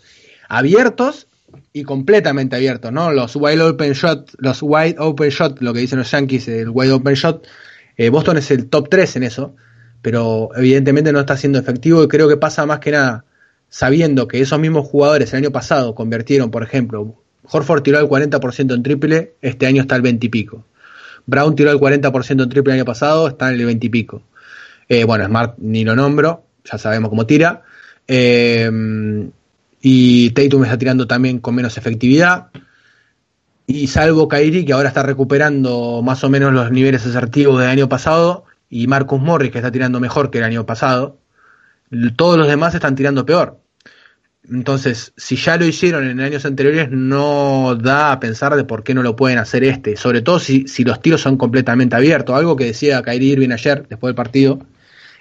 abiertos y completamente abiertos, ¿no? Los wide open shot, los wide open shot, lo que dicen los Yankees, el wide open shot, eh, Boston es el top 3 en eso, pero evidentemente no está siendo efectivo y creo que pasa más que nada sabiendo que esos mismos jugadores el año pasado convirtieron, por ejemplo, Horford tiró el 40% en triple, este año está al 20 y pico. Brown tiró el 40% en triple el año pasado, está en el 20 y pico. Bueno, Smart ni lo nombro, ya sabemos cómo tira. Eh, y Tatum está tirando también con menos efectividad. Y salvo Kairi, que ahora está recuperando más o menos los niveles asertivos del año pasado, y Marcus Morris, que está tirando mejor que el año pasado, todos los demás están tirando peor. Entonces, si ya lo hicieron en años anteriores, no da a pensar de por qué no lo pueden hacer este. Sobre todo si, si los tiros son completamente abiertos. Algo que decía Kyrie Irving ayer, después del partido,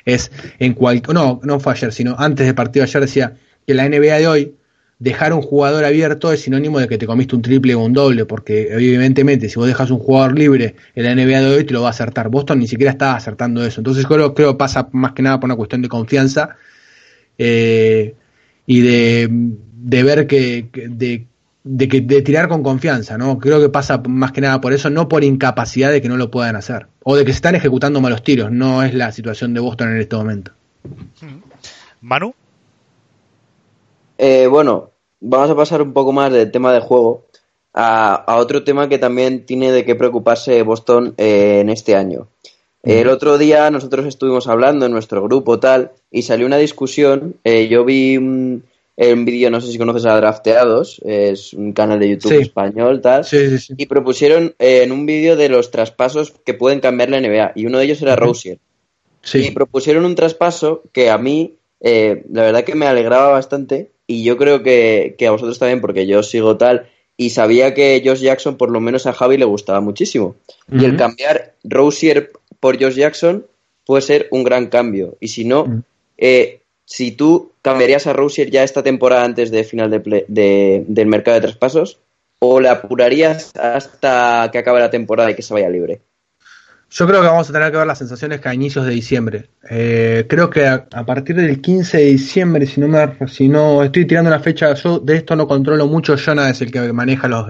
es en cual, no, no fue ayer, sino antes del partido ayer decía, que la NBA de hoy, dejar un jugador abierto es sinónimo de que te comiste un triple o un doble, porque evidentemente si vos dejas un jugador libre en la NBA de hoy te lo va a acertar. Boston ni siquiera está acertando eso. Entonces creo, creo que pasa más que nada por una cuestión de confianza eh, y de, de ver que, de, de, que, de tirar con confianza, ¿no? Creo que pasa más que nada por eso, no por incapacidad de que no lo puedan hacer, o de que se están ejecutando malos tiros, no es la situación de Boston en este momento. Manu. Eh, bueno, vamos a pasar un poco más del tema de juego a, otro tema que también tiene de qué preocuparse Boston eh, en este año. El otro día nosotros estuvimos hablando en nuestro grupo tal y salió una discusión. eh, yo vi un, un vídeo, no sé si conoces a Drafteados, es un canal de YouTube Sí. español tal. Sí, sí, sí. Y propusieron eh, en un vídeo de los traspasos que pueden cambiar la NBA y uno de ellos era Rosier. Y propusieron un traspaso que a mí, eh, la verdad que me alegraba bastante y yo creo que, que a vosotros también, porque yo sigo tal y sabía que Josh Jackson, por lo menos a Javi, le gustaba muchísimo. Y el cambiar Rosier por Josh Jackson puede ser un gran cambio. Y si no, eh, si tú cambiarías a Rosier ya esta temporada antes de final de de- del mercado de traspasos, o le apurarías hasta que acabe la temporada y que se vaya libre. Yo creo que vamos a tener que ver las sensaciones que a inicios de diciembre. Eh, creo que a, partir del 15 de diciembre, si no, me, si no estoy tirando una fecha, yo de esto no controlo mucho. Jonah es el que maneja los,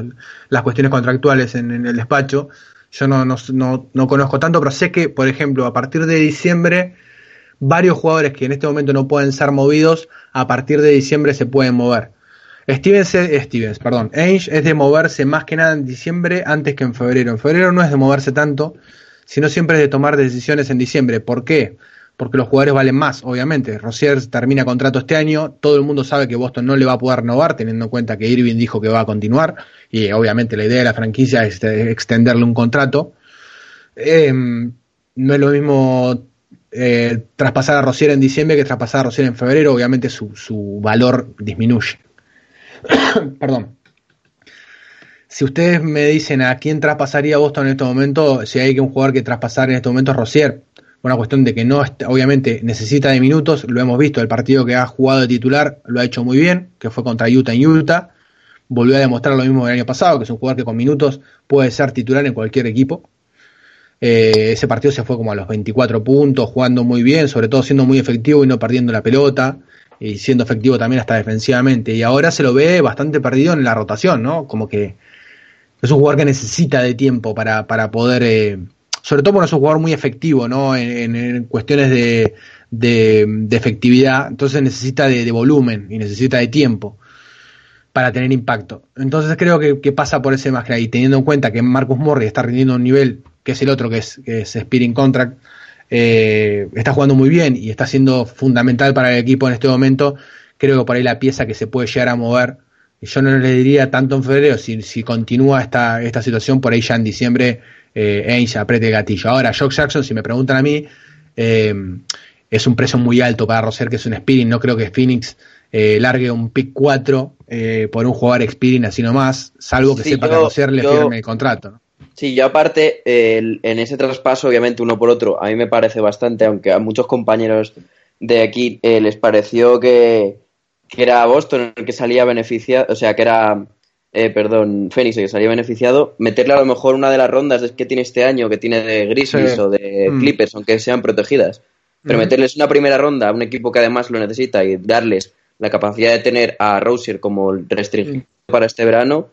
las cuestiones contractuales en, en el despacho. Yo no, no, no, no conozco tanto, pero sé que, por ejemplo, a partir de diciembre, varios jugadores que en este momento no pueden ser movidos, a partir de diciembre se pueden mover. Stevens, Stevens, perdón, Ainge es de moverse más que nada en diciembre antes que en febrero. En febrero no es de moverse tanto, sino siempre es de tomar decisiones en diciembre. ¿Por qué? Porque los jugadores valen más, obviamente. Rosier termina contrato este año, todo el mundo sabe que Boston no le va a poder renovar, teniendo en cuenta que Irving dijo que va a continuar, y obviamente la idea de la franquicia es eh, extenderle un contrato. Eh, no es lo mismo eh, traspasar a Rosier en diciembre que traspasar a Rosier en febrero, obviamente su, su valor disminuye. Perdón. Si ustedes me dicen a quién traspasaría Boston en este momento, si hay que un jugador que traspasar en este momento es Rosier, una cuestión de que no, obviamente necesita de minutos, lo hemos visto, el partido que ha jugado de titular lo ha hecho muy bien, que fue contra Utah en Utah, volvió a demostrar lo mismo del año pasado, que es un jugador que con minutos puede ser titular en cualquier equipo. Eh, ese partido se fue como a los 24 puntos, jugando muy bien, sobre todo siendo muy efectivo y no perdiendo la pelota, y siendo efectivo también hasta defensivamente. Y ahora se lo ve bastante perdido en la rotación, ¿no? Como que es un jugador que necesita de tiempo para, para poder, eh, sobre todo porque es un jugador muy efectivo, ¿no? En, cuestiones de, de- efectividad, entonces necesita de, volumen y necesita de tiempo para tener impacto. Entonces creo que, pasa por ese más que teniendo en cuenta que Marcus Morris está rindiendo un nivel que es el otro, que es, que es Spearing Contract, eh, está jugando muy bien y está siendo fundamental para el equipo en este momento. Creo que por ahí la pieza que se puede llegar a mover, yo no le diría tanto en febrero, si, si continúa esta, esta situación, por ahí ya en diciembre eh, Ainge apriete el gatillo. Ahora, Jock Jackson, si me preguntan a mí, eh, es un precio muy alto para Roser, que es un Spearing. No creo que Phoenix eh, largue un pick 4 eh, por un jugador Spearing así nomás, salvo que Sí, sepa yo- que Roser le yo- firme el contrato. ¿no? Sí, yo aparte, el- en ese traspaso, obviamente uno por otro, a mí me parece bastante, aunque a muchos compañeros de aquí les pareció que, que era Boston el que salía beneficiado, o sea, que era, eh, perdón, Phoenix el que salía beneficiado, meterle a lo mejor una de las rondas que tiene este año, que tiene de Grizzlies Sí. o de Mm. Clippers, aunque sean protegidas, pero Ujú. meterles una primera ronda a un equipo que además lo necesita y darles la capacidad de tener a Rosier como el restringido para este verano,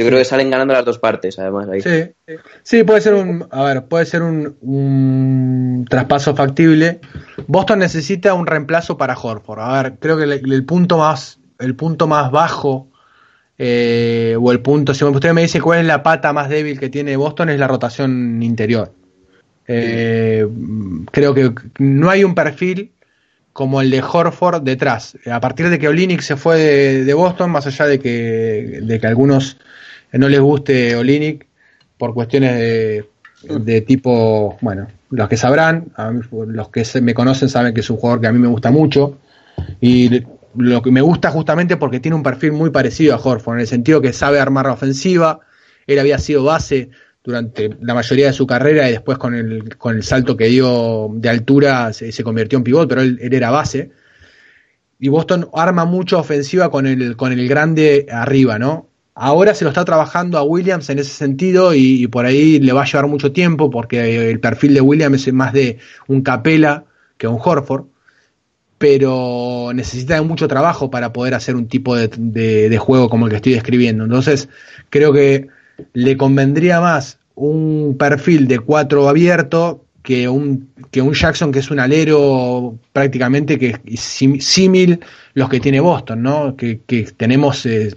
yo creo que salen ganando las dos partes, además. Ahí. Sí, sí, puede ser un, a ver, puede ser un, un traspaso factible. Boston necesita un reemplazo para Horford. A ver, creo que el, punto más, el punto más bajo eh, o el punto, si usted me dice cuál es la pata más débil que tiene Boston es la rotación interior. Eh, creo que no hay un perfil como el de Horford detrás. A partir de que Olinick se fue de, de Boston, más allá de que, de que algunos no les guste Olinick por cuestiones de, de tipo, bueno, los que sabrán, a mí, los que se me conocen saben que es un jugador que a mí me gusta mucho y lo que me gusta justamente porque tiene un perfil muy parecido a Horford, en el sentido que sabe armar la ofensiva, él había sido base durante la mayoría de su carrera y después con el, con el salto que dio de altura se, se convirtió en pivot, pero él, él, era base. Y Boston arma mucho ofensiva con el, con el grande arriba, ¿no? Ahora se lo está trabajando a Williams en ese sentido y, por ahí le va a llevar mucho tiempo porque el perfil de Williams es más de un Capela que un Horford, pero necesita mucho trabajo para poder hacer un tipo de, juego como el que estoy describiendo. Entonces, creo que le convendría más un perfil de cuatro abierto que un, que un Jackson que es un alero prácticamente que es símil los que tiene Boston, ¿no? Que, que tenemos eh,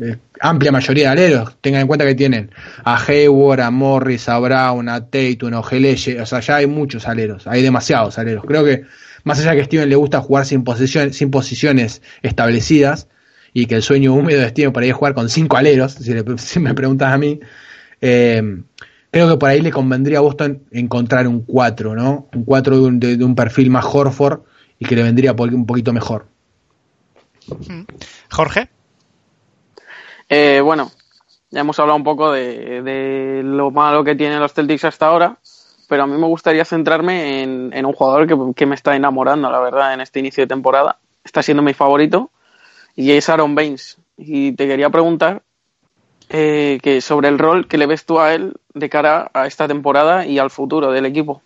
eh, amplia mayoría de aleros. Tengan en cuenta que tienen a Hayward, a Morris, a Brown, a Tatum, a Ojeleye. O sea, ya hay muchos aleros. Hay demasiados aleros. Creo que más allá que a Steven le gusta jugar sin, posición, sin posiciones establecidas y que el sueño húmedo de Steven por ahí es jugar con cinco aleros, si, me preguntas a mí, eh, creo que por ahí le convendría a Boston encontrar un 4, ¿no? Un 4 de un, de, un perfil más Horford y que le vendría un poquito mejor. Jorge. Eh, bueno, ya hemos hablado un poco de, lo malo que tienen los Celtics hasta ahora, pero a mí me gustaría centrarme en, un jugador que, que, me está enamorando, la verdad, en este inicio de temporada. Está siendo mi favorito y es Aaron Baines. Y te quería preguntar eh, que sobre el rol que le ves tú a él de cara a esta temporada y al futuro del equipo.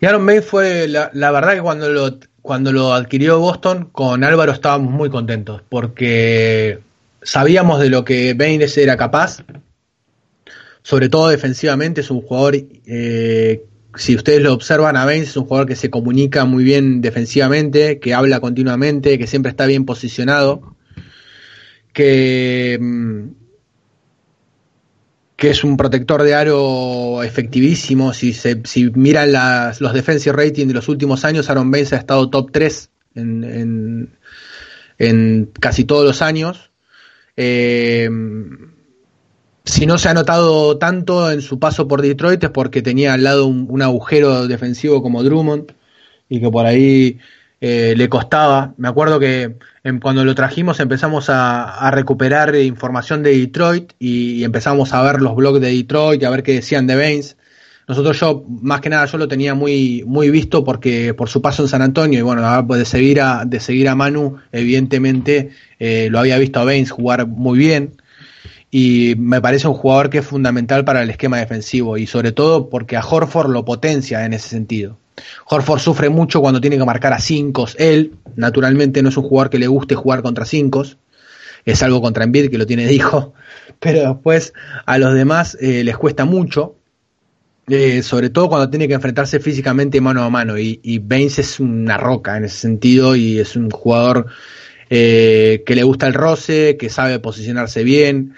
Y Aaron Baines fue, la, la verdad que cuando lo, cuando lo adquirió Boston, con Álvaro estábamos muy contentos, porque sabíamos de lo que Baines era capaz, sobre todo defensivamente, es un jugador, eh, si ustedes lo observan a Baines, es un jugador que se comunica muy bien defensivamente, que habla continuamente, que siempre está bien posicionado, que, mm, es un protector de aro efectivísimo. Si, se, miran las, los defensive rating de los últimos años, Aaron Baines ha estado top 3 en, en, en casi todos los años. Eh, si no se ha notado tanto en su paso por Detroit es porque tenía al lado un, agujero defensivo como Drummond y que por ahí eh, le costaba. Me acuerdo que en, cuando lo trajimos empezamos a, recuperar información de Detroit y, y, empezamos a ver los blogs de Detroit a ver qué decían de Baines. Nosotros yo, más que nada, yo lo tenía muy, muy visto porque por su paso en San Antonio y bueno, de seguir a, de seguir a Manu, evidentemente eh, lo había visto a Baines jugar muy bien y me parece un jugador que es fundamental para el esquema defensivo y sobre todo porque a Horford lo potencia en ese sentido. Horford sufre mucho cuando tiene que marcar a cinco. Él, naturalmente, no es un jugador que le guste jugar contra cinco. Es algo contra Embiid que lo tiene de hijo. Pero después a los demás eh, les cuesta mucho. Eh, sobre todo cuando tiene que enfrentarse físicamente mano a mano. Y, y es una roca en ese sentido y es un jugador eh, que le gusta el roce, que sabe posicionarse bien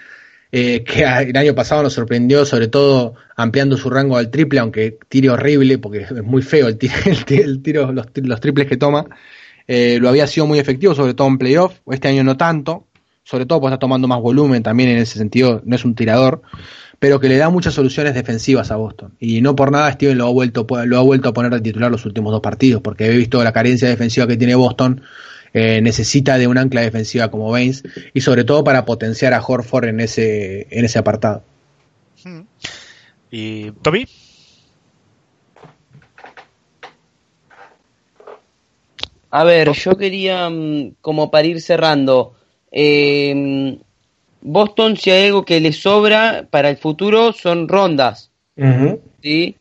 eh, que el año pasado nos sorprendió, sobre todo ampliando su rango al triple, aunque tire horrible, porque es muy feo el, tiro, el los, los, triples que toma. Eh, lo había sido muy efectivo, sobre todo en playoff, este año no tanto, sobre todo pues está tomando más volumen también en ese sentido, no es un tirador, pero que le da muchas soluciones defensivas a Boston. Y no por nada Steven lo ha vuelto, lo ha vuelto a poner de titular los últimos dos partidos, porque he visto la carencia defensiva que tiene Boston eh, necesita de un ancla defensiva como Baines y sobre todo para potenciar a Horford en ese, en ese apartado. ¿Y Toby? A ver, yo quería, mm, como para ir cerrando, eh, Boston, si hay algo que le sobra para el futuro, son rondas. Uh -huh. ¿sí?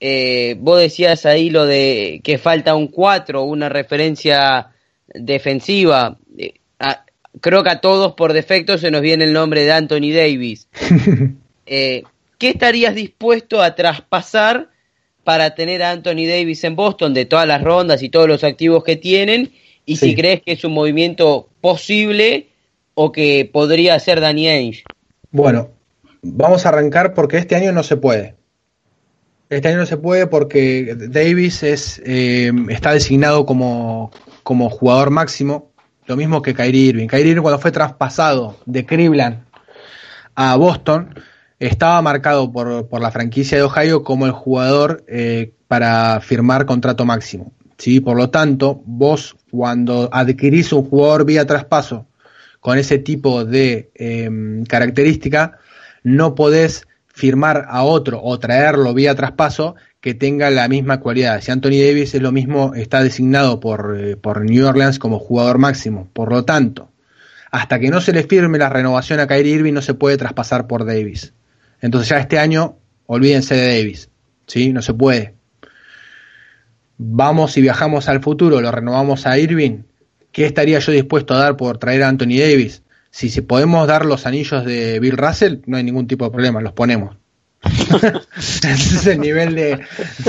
Eh, vos decías ahí lo de que falta un 4, una referencia defensiva. Eh, a, creo que a todos por defecto se nos viene el nombre de Anthony Davis. eh, ¿Qué estarías dispuesto a traspasar para tener a Anthony Davis en Boston de todas las rondas y todos los activos que tienen? Y sí. si crees que es un movimiento posible o que podría ser Danny Ainge. Bueno, vamos a arrancar porque este año no se puede. Este año no se puede porque Davis es, eh, está designado como, como jugador máximo, lo mismo que Kyrie Irving. Kyrie Irving cuando fue traspasado de Cleveland a Boston, estaba marcado por, por la franquicia de Ohio como el jugador eh, para firmar contrato máximo. ¿Sí? Por lo tanto, vos cuando adquirís un jugador vía traspaso con ese tipo de eh, característica, no podés firmar a otro o traerlo vía traspaso que tenga la misma cualidad. Si Anthony Davis es lo mismo, está designado por, eh, por New Orleans como jugador máximo. Por lo tanto, hasta que no se le firme la renovación a Kyrie Irving, no se puede traspasar por Davis. Entonces ya este año, olvídense de Davis. ¿sí? No se puede. Vamos y viajamos al futuro, lo renovamos a Irving. ¿Qué estaría yo dispuesto a dar por traer a Anthony Davis? Si, si podemos dar los anillos de Bill Russell, no hay ningún tipo de problema, los ponemos. Es el nivel de,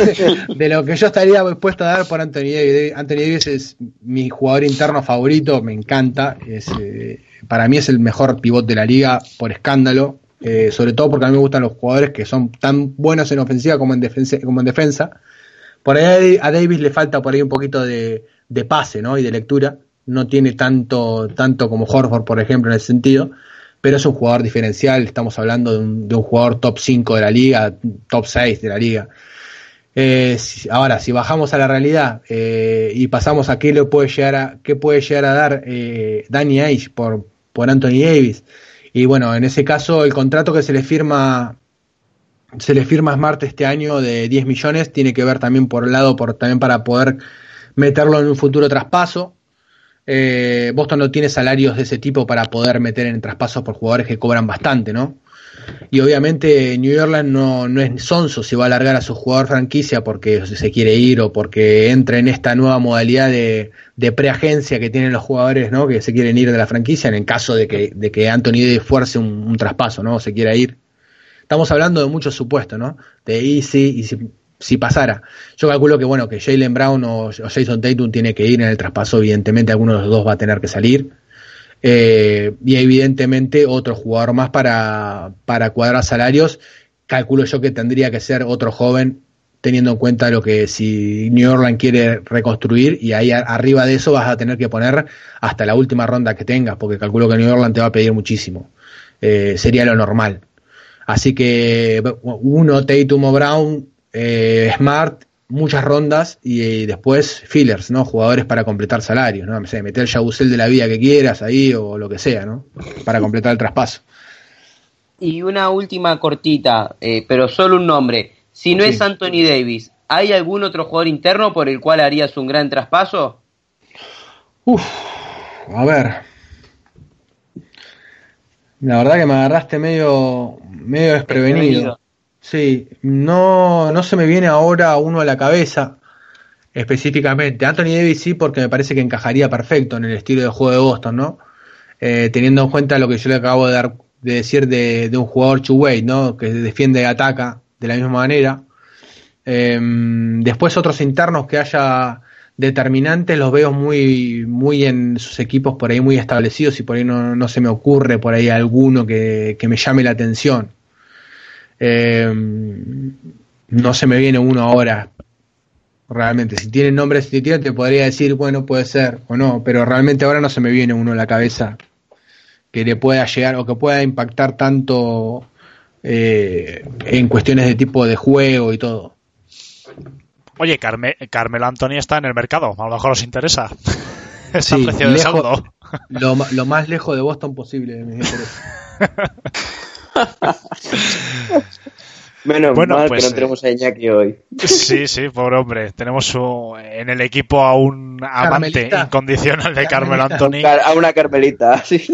de, lo que yo estaría dispuesto a dar por Anthony Davis. Anthony Davis es mi jugador interno favorito, me encanta. Es, eh, para mí es el mejor pivot de la liga por escándalo. Eh, sobre todo porque a mí me gustan los jugadores que son tan buenos en ofensiva. Como en defensa. Por ahí a Davis le falta por ahí un poquito de, pase ¿no? y de lectura. No tiene tanto, tanto como Horford, por ejemplo, en ese sentido pero es un jugador diferencial, estamos hablando de un, jugador top 5 de la liga, top 6 de la liga. Eh, ahora, si bajamos a la realidad eh, y pasamos a qué le puede llegar a, qué puede llegar a dar eh, Danny Ainge por, por Anthony Davis, y bueno, en ese caso el contrato que se le firma se le firma a Smart este año de 10 millones tiene que ver también por el lado por también para poder meterlo en un futuro traspaso eh, Boston no tiene salarios de ese tipo para poder meter en traspasos por jugadores que cobran bastante, ¿no? Y obviamente New Orleans no, no es sonso si va a alargar a su jugador franquicia porque se quiere ir o porque entra en esta nueva modalidad de, preagencia que tienen los jugadores, ¿no? Que se quieren ir de la franquicia en el caso de que, de que Anthony fuerce un, un traspaso, ¿no? O se quiera ir. Estamos hablando de muchos supuestos, ¿no? De y si si pasara. Yo calculo que bueno, que Jalen Brown o, Jason Tatum tiene que ir en el traspaso, evidentemente alguno de los dos va a tener que salir. Eh, y evidentemente otro jugador más para, para cuadrar salarios. Calculo yo que tendría que ser otro joven, teniendo en cuenta lo que si New Orleans quiere reconstruir, y ahí arriba de eso vas a tener que poner hasta la última ronda que tengas, porque calculo que New Orleans te va a pedir muchísimo. Eh, sería lo normal. Así que uno, Tatum o Brown, eh, Smart, muchas rondas y, y, después fillers, ¿no? Jugadores para completar salarios, ¿no? No sé, meter el Yabusel de la vida que quieras ahí o lo que sea, ¿no? Para completar el traspaso. Y una última cortita, eh, pero solo un nombre. Si no sí. es Anthony Davis, ¿hay algún otro jugador interno por el cual harías un gran traspaso? Uf, a ver. La verdad que me agarraste medio, medio desprevenido. desprevenido. Sí, no, no se me viene ahora uno a la cabeza específicamente. Anthony Davis sí, porque me parece que encajaría perfecto en el estilo de juego de Boston, ¿no? Eh, teniendo en cuenta lo que yo le acabo de, dar, de decir de, de un jugador two-way, ¿no? Que defiende y ataca de la misma manera. Eh, después otros internos que haya determinantes los veo muy, muy en sus equipos por ahí muy establecidos y por ahí no, no se me ocurre por ahí alguno que, que me llame la atención. Eh, no se me viene uno ahora. Realmente, si tiene nombre si te podría decir, bueno, puede ser o no, pero realmente ahora no se me viene uno a la cabeza que le pueda llegar o que pueda impactar tanto eh, en cuestiones de tipo de juego y todo. Oye, Carme, Carmelo Anthony está en el mercado, a lo mejor os interesa. Está sí, precio de lejos, saldo. Lo, lo, más lejos de Boston posible, me Menos bueno, mal pues, que no tenemos a Iñaki hoy. Sí, sí, pobre hombre. Tenemos un, en el equipo a un amante Carmelita. incondicional de Carmelo Anthony. A una Carmelita, sí.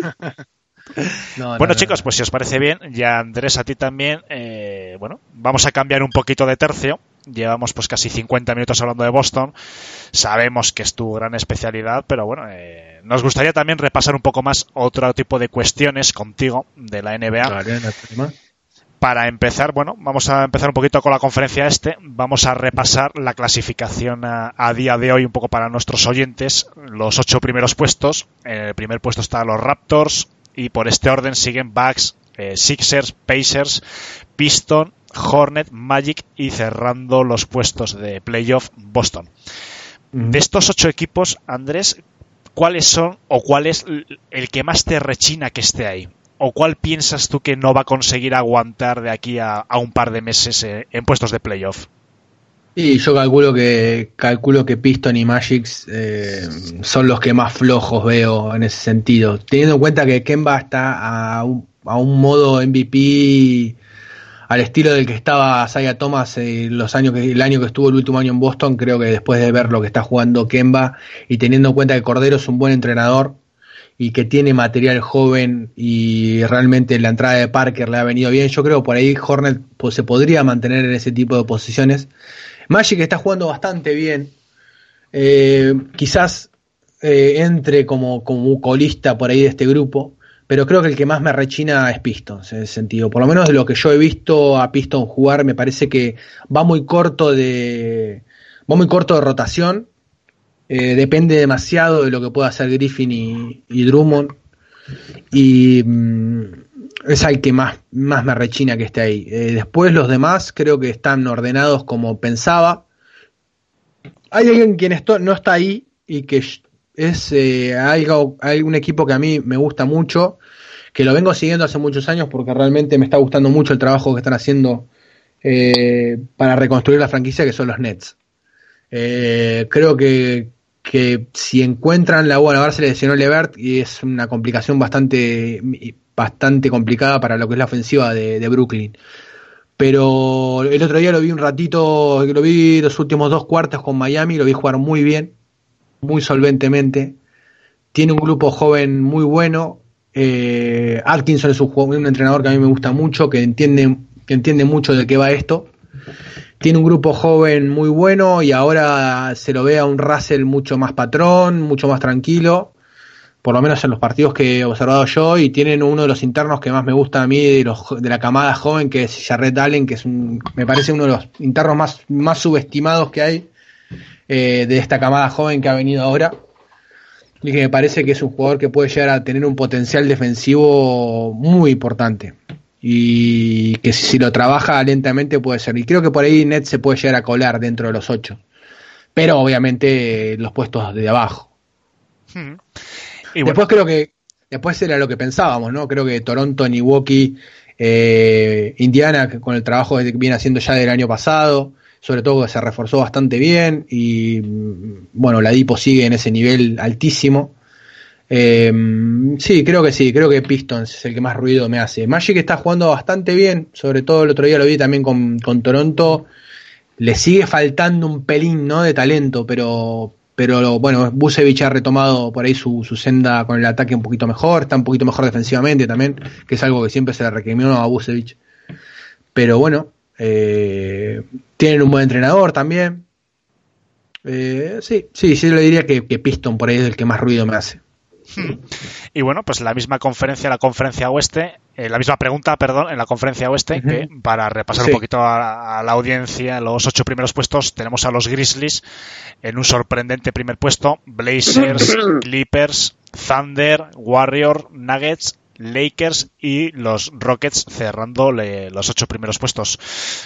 No, bueno, no, chicos, no. pues si os parece bien, ya Andrés, a ti también, eh, bueno, vamos a cambiar un poquito de tercio. Llevamos pues casi 50 minutos hablando de Boston. Sabemos que es tu gran especialidad, pero bueno, eh, nos gustaría también repasar un poco más otro tipo de cuestiones contigo de la NBA. Claro, para empezar, bueno, vamos a empezar un poquito con la conferencia este. Vamos a repasar la clasificación a, a, día de hoy un poco para nuestros oyentes. Los ocho primeros puestos. En el primer puesto están los Raptors y por este orden siguen Bucks, eh, Sixers, Pacers, Piston, Hornet, Magic y cerrando los puestos de playoff Boston. De estos ocho equipos, Andrés, ¿cuáles son o cuál es el que más te rechina que esté ahí? ¿O cuál piensas tú que no va a conseguir aguantar de aquí a, a un par de meses eh, en puestos de playoff? Y yo calculo que calculo que Piston y Magic eh, son los que más flojos veo en ese sentido. Teniendo en cuenta que Kemba está a un, a un modo MVP al estilo del que estaba Saya Thomas eh, los años que, el año que estuvo el último año en Boston, creo que después de ver lo que está jugando Kemba y teniendo en cuenta que Cordero es un buen entrenador y que tiene material joven y realmente la entrada de Parker le ha venido bien, yo creo que por ahí Hornet pues, se podría mantener en ese tipo de posiciones. Magic está jugando bastante bien, eh, quizás eh, entre como, como colista por ahí de este grupo, pero creo que el que más me rechina es Pistons en ese sentido. Por lo menos de lo que yo he visto a Pistons jugar, me parece que va muy corto de, va muy corto de rotación. Eh, depende demasiado de lo que pueda hacer Griffin y, Drummond. Y mm, es el que más, más me rechina que esté ahí. Eh, después los demás creo que están ordenados como pensaba. Hay alguien quien esto, no está ahí y que es eh, algo, hay un equipo que a mí me gusta mucho, que lo vengo siguiendo hace muchos años porque realmente me está gustando mucho el trabajo que están haciendo eh, para reconstruir la franquicia, que son los Nets. Eh, creo que, que si encuentran la bueno, ahora se lesionó Levert y es una complicación bastante, bastante complicada para lo que es la ofensiva de, de Brooklyn pero el otro día lo vi un ratito, lo vi los últimos dos cuartos con Miami, lo vi jugar muy bien, muy solventemente. Tiene un grupo joven muy bueno. Eh, Atkinson es un, un, entrenador que a mí me gusta mucho, que entiende, que entiende mucho de qué va esto. Tiene un grupo joven muy bueno y ahora se lo ve a un Russell mucho más patrón, mucho más tranquilo, por lo menos en los partidos que he observado yo, y tienen uno de los internos que más me gusta a mí de, los, de la camada joven, que es Jared Allen, que es un, me parece uno de los internos más, más subestimados que hay eh, de esta camada joven que ha venido ahora. Y que me parece que es un jugador que puede llegar a tener un potencial defensivo muy importante. Y que si, lo trabaja lentamente puede ser. Y creo que por ahí Net se puede llegar a colar dentro de los ocho. Pero obviamente los puestos de abajo. Hmm. Y después creo que, después era lo que pensábamos, ¿no? Creo que Toronto, Milwaukee, eh, Indiana, con el trabajo que viene haciendo ya del año pasado, sobre todo que se reforzó bastante bien y bueno, la Dipo sigue en ese nivel altísimo. Eh, sí, creo que sí, creo que Pistons es el que más ruido me hace. Magic está jugando bastante bien, sobre todo el otro día lo vi también con, Toronto. Le sigue faltando un pelín ¿no? de talento, pero, pero bueno, Busevich ha retomado por ahí su, su, senda con el ataque un poquito mejor, está un poquito mejor defensivamente también, que es algo que siempre se le requirió a Busevich. Pero bueno, eh, tienen un buen entrenador también. Eh, sí, sí, sí, le diría que, Piston por ahí es el que más ruido me hace. Y bueno, pues la misma conferencia, la conferencia oeste, eh, la misma pregunta, perdón, en la conferencia oeste, que para repasar un poquito a, la audiencia, los ocho primeros puestos, tenemos a los Grizzlies en un sorprendente primer puesto, Blazers, Clippers, Thunder, Warrior, Nuggets Lakers y los Rockets cerrando los ocho primeros puestos.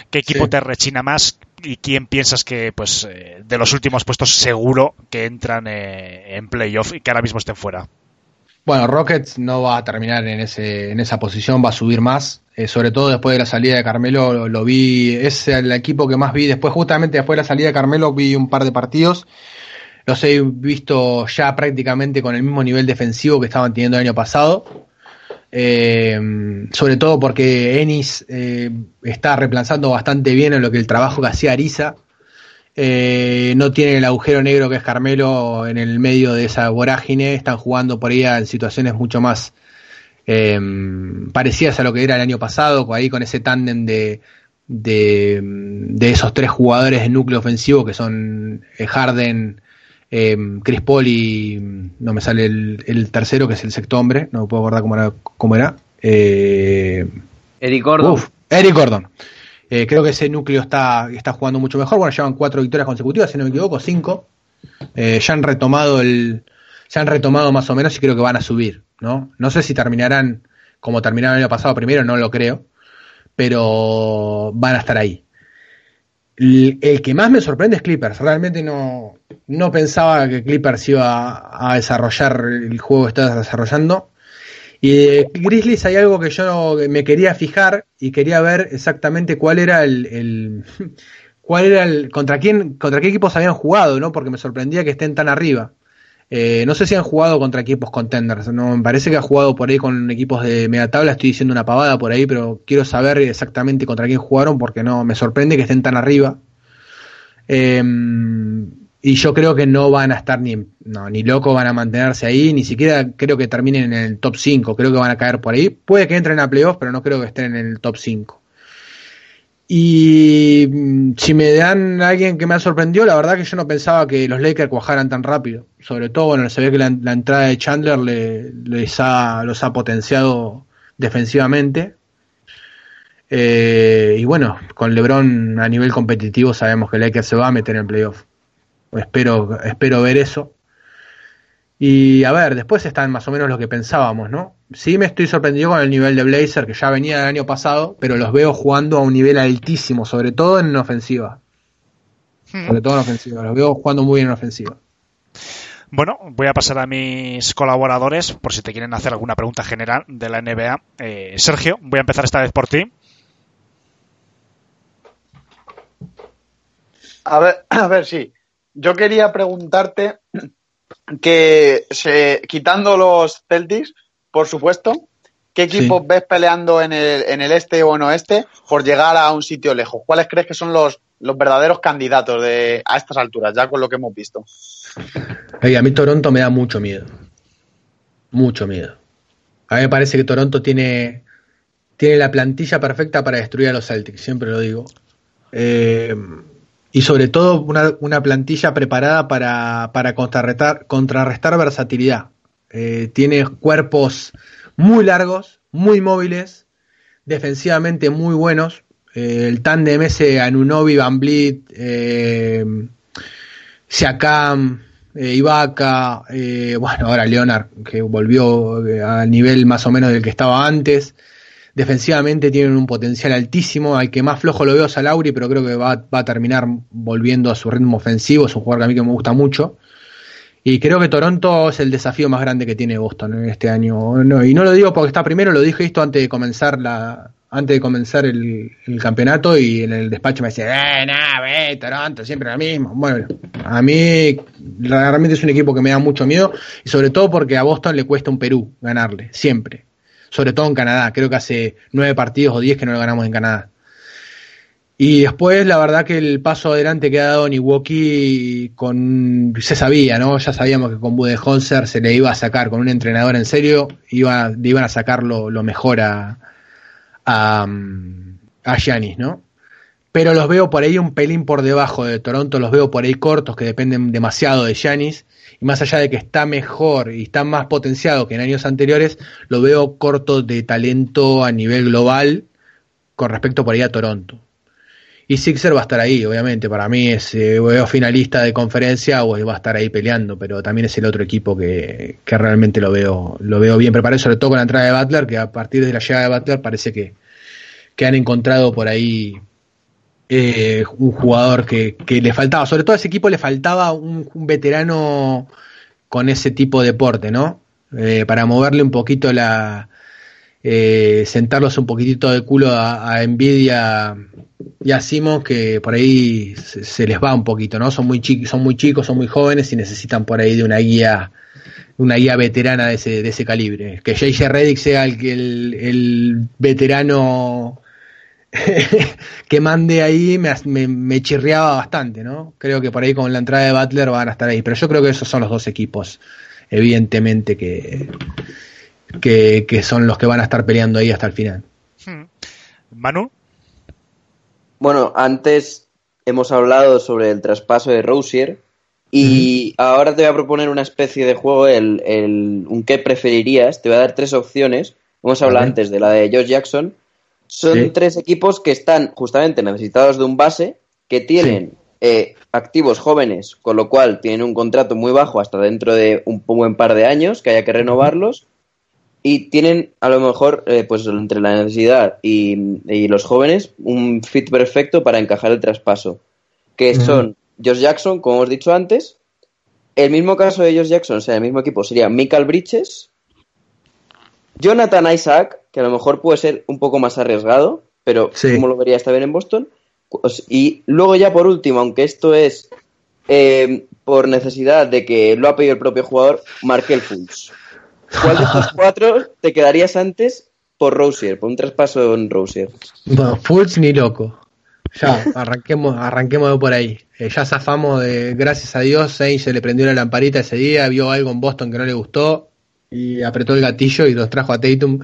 ¿Qué equipo te rechina más y quién piensas que, pues, eh, de los últimos puestos seguro que entran eh, en playoff y que ahora mismo estén fuera? Bueno, Rockets no va a terminar en, ese, en esa posición, va a subir más. Eh, sobre todo después de la salida de Carmelo, lo, vi, es el equipo que más vi. Después, justamente después de la salida de Carmelo, vi un par de partidos. Los he visto ya prácticamente con el mismo nivel defensivo que estaban teniendo el año pasado. Eh, sobre todo porque Ennis eh, está reemplazando bastante bien en lo que el trabajo que hacía Arisa. Eh, no tiene el agujero negro que es Carmelo en el medio de esa vorágine. Están jugando por ahí en situaciones mucho más parecidas a lo que era el año pasado, ahí con ese tándem de, de, esos tres jugadores de núcleo ofensivo que son Harden, eh, Chris Paul y no me sale el, tercero, que es el sexto hombre, no me puedo acordar cómo era. Cómo era. Eh, Eric Gordon. Eric Gordon. Eh, creo que ese núcleo está, está jugando mucho mejor. Bueno, llevan cuatro victorias consecutivas, si no me equivoco, cinco. Eh, ya han retomado el. Se han retomado más o menos y creo que van a subir, ¿no? No sé si terminarán como terminaron el año pasado primero, no lo creo. Pero van a estar ahí. El, que más me sorprende es Clippers. Realmente no, no pensaba que Clippers iba a, desarrollar el juego que está desarrollando. Y de Grizzlies hay algo que yo me quería fijar y quería ver exactamente cuál era el, cuál era el contra quién contra qué equipos habían jugado, ¿no? Porque me sorprendía que estén tan arriba. Eh, no sé si han jugado contra equipos contenders, no me parece que ha jugado por ahí con equipos de media tabla, estoy diciendo una pavada por ahí, pero quiero saber exactamente contra quién jugaron porque no me sorprende que estén tan arriba. Em, y yo creo que no van a estar ni, no, ni locos, van a mantenerse ahí, ni siquiera creo que terminen en el top 5, creo que van a caer por ahí. Puede que entren a playoffs, pero no creo que estén en el top 5. Y mm, si me dan a alguien que me ha sorprendido, la verdad que yo no pensaba que los Lakers cuajaran tan rápido. Sobre todo, bueno, se ve que la, entrada de Chandler le, les ha, los ha potenciado defensivamente. Eh, y bueno, con LeBron a nivel competitivo sabemos que Lakers se va a meter en playoff. Espero, espero ver eso. Y a ver, después están más o menos lo que pensábamos, ¿no? Sí me estoy sorprendido con el nivel de Blazer, que ya venía del año pasado, pero los veo jugando a un nivel altísimo, sobre todo en ofensiva. Hmm. Sobre todo en ofensiva, los veo jugando muy bien en ofensiva. Bueno, voy a pasar a mis colaboradores por si te quieren hacer alguna pregunta general de la NBA. Eh, Sergio, voy a empezar esta vez por ti. A ver, a ver, sí. Yo quería preguntarte que se, quitando los Celtics, por supuesto, ¿qué equipos Sí. ves peleando en el, en el este o en oeste por llegar a un sitio lejos? ¿Cuáles crees que son los, los verdaderos candidatos de, a estas alturas, ya con lo que hemos visto? A mí Toronto me da mucho miedo. Mucho miedo. A mí me parece que Toronto tiene, tiene la plantilla perfecta para destruir a los Celtics, siempre lo digo. Eh, y sobre todo una, una plantilla preparada para, para contrarrestar, contrarrestar versatilidad. Eh, tiene cuerpos muy largos, muy móviles, defensivamente muy buenos. Eh, el tándem ese Anunobi, Van Vliet, eh, Siakam, eh, Ibaka, eh, bueno, ahora Leonard, que volvió al nivel más o menos del que estaba antes. Defensivamente tienen un potencial altísimo. Al que más flojo lo veo es a Lauri, pero creo que va, va a terminar volviendo a su ritmo ofensivo. Es un jugador que a mí que me gusta mucho. Y creo que Toronto es el desafío más grande que tiene Boston en este año. No, y no lo digo porque está primero, lo dije esto antes de comenzar la antes de comenzar el, campeonato y en el despacho me decía, eh, nah, ve, Toronto, siempre lo mismo. Bueno, a mí realmente es un equipo que me da mucho miedo y sobre todo porque a Boston le cuesta un Perú ganarle, siempre. Sobre todo en Canadá, creo que hace nueve partidos o diez que no lo ganamos en Canadá. Y después, la verdad que el paso adelante que ha dado Niwoki con se sabía, ¿no? Ya sabíamos que con Budenholzer se le iba a sacar, con un entrenador en serio, iba, le iban a sacar lo, lo mejor a, a, ¿no? Pero los veo por ahí un pelín por debajo de Toronto, los veo por ahí cortos que dependen demasiado de Giannis. Y más allá de que está mejor y está más potenciado que en años anteriores, lo veo corto de talento a nivel global con respecto por ahí a Toronto. Y Sixer va a estar ahí, obviamente. Para mí es eh, veo finalista de conferencia o va a estar ahí peleando, pero también es el otro equipo que, que realmente lo veo, lo veo bien preparado, sobre todo con la entrada de Butler, que a partir de la llegada de Butler parece que, que han encontrado por ahí eh, un jugador que, que le faltaba, sobre todo a ese equipo le faltaba un, veterano con ese tipo de deporte, ¿no? Eh, para moverle un poquito la, eh, sentarlos un poquitito de culo a, a Nvidia y a Simons que por ahí se, se, les va un poquito, ¿no? Son muy chicos, son muy chicos, son muy jóvenes y necesitan por ahí de una guía, una guía veterana de ese, de ese calibre. Que JJ Reddick sea el, el, el veterano que mande ahí me, me, me, chirriaba bastante, ¿no? Creo que por ahí con la entrada de Butler van a estar ahí, pero yo creo que esos son los dos equipos, evidentemente, que, que, que son los que van a estar peleando ahí hasta el final. Hmm. Manu. Bueno, antes hemos hablado sobre el traspaso de Rosier y uh -huh. ahora te voy a proponer una especie de juego, el, el, un qué preferirías. Te voy a dar tres opciones. Hemos hablado vale. antes de la de Josh Jackson. Son sí. tres equipos que están justamente necesitados de un base, que tienen sí. eh, activos jóvenes, con lo cual tienen un contrato muy bajo hasta dentro de un buen par de años, que haya que renovarlos. Y tienen a lo mejor, eh, pues entre la necesidad y, y, los jóvenes, un fit perfecto para encajar el traspaso. Que uh -huh. son Josh Jackson, como hemos dicho antes. El mismo caso de Josh Jackson, o sea, el mismo equipo sería Michael Bridges, Jonathan Isaac, que a lo mejor puede ser un poco más arriesgado, pero sí. como lo vería está bien en Boston. Y luego ya por último, aunque esto es eh, por necesidad de que lo ha pedido el propio jugador, Markel Fultz. ¿Cuál de estos cuatro te quedarías antes por Rosier, por un traspaso en Rosier? Bueno, Fultz ni loco. Ya, arranquemos, arranquemos por ahí. Eh, ya zafamos de, gracias a Dios, Sainz se le prendió la lamparita ese día, vio algo en Boston que no le gustó y apretó el gatillo y los trajo a Tatum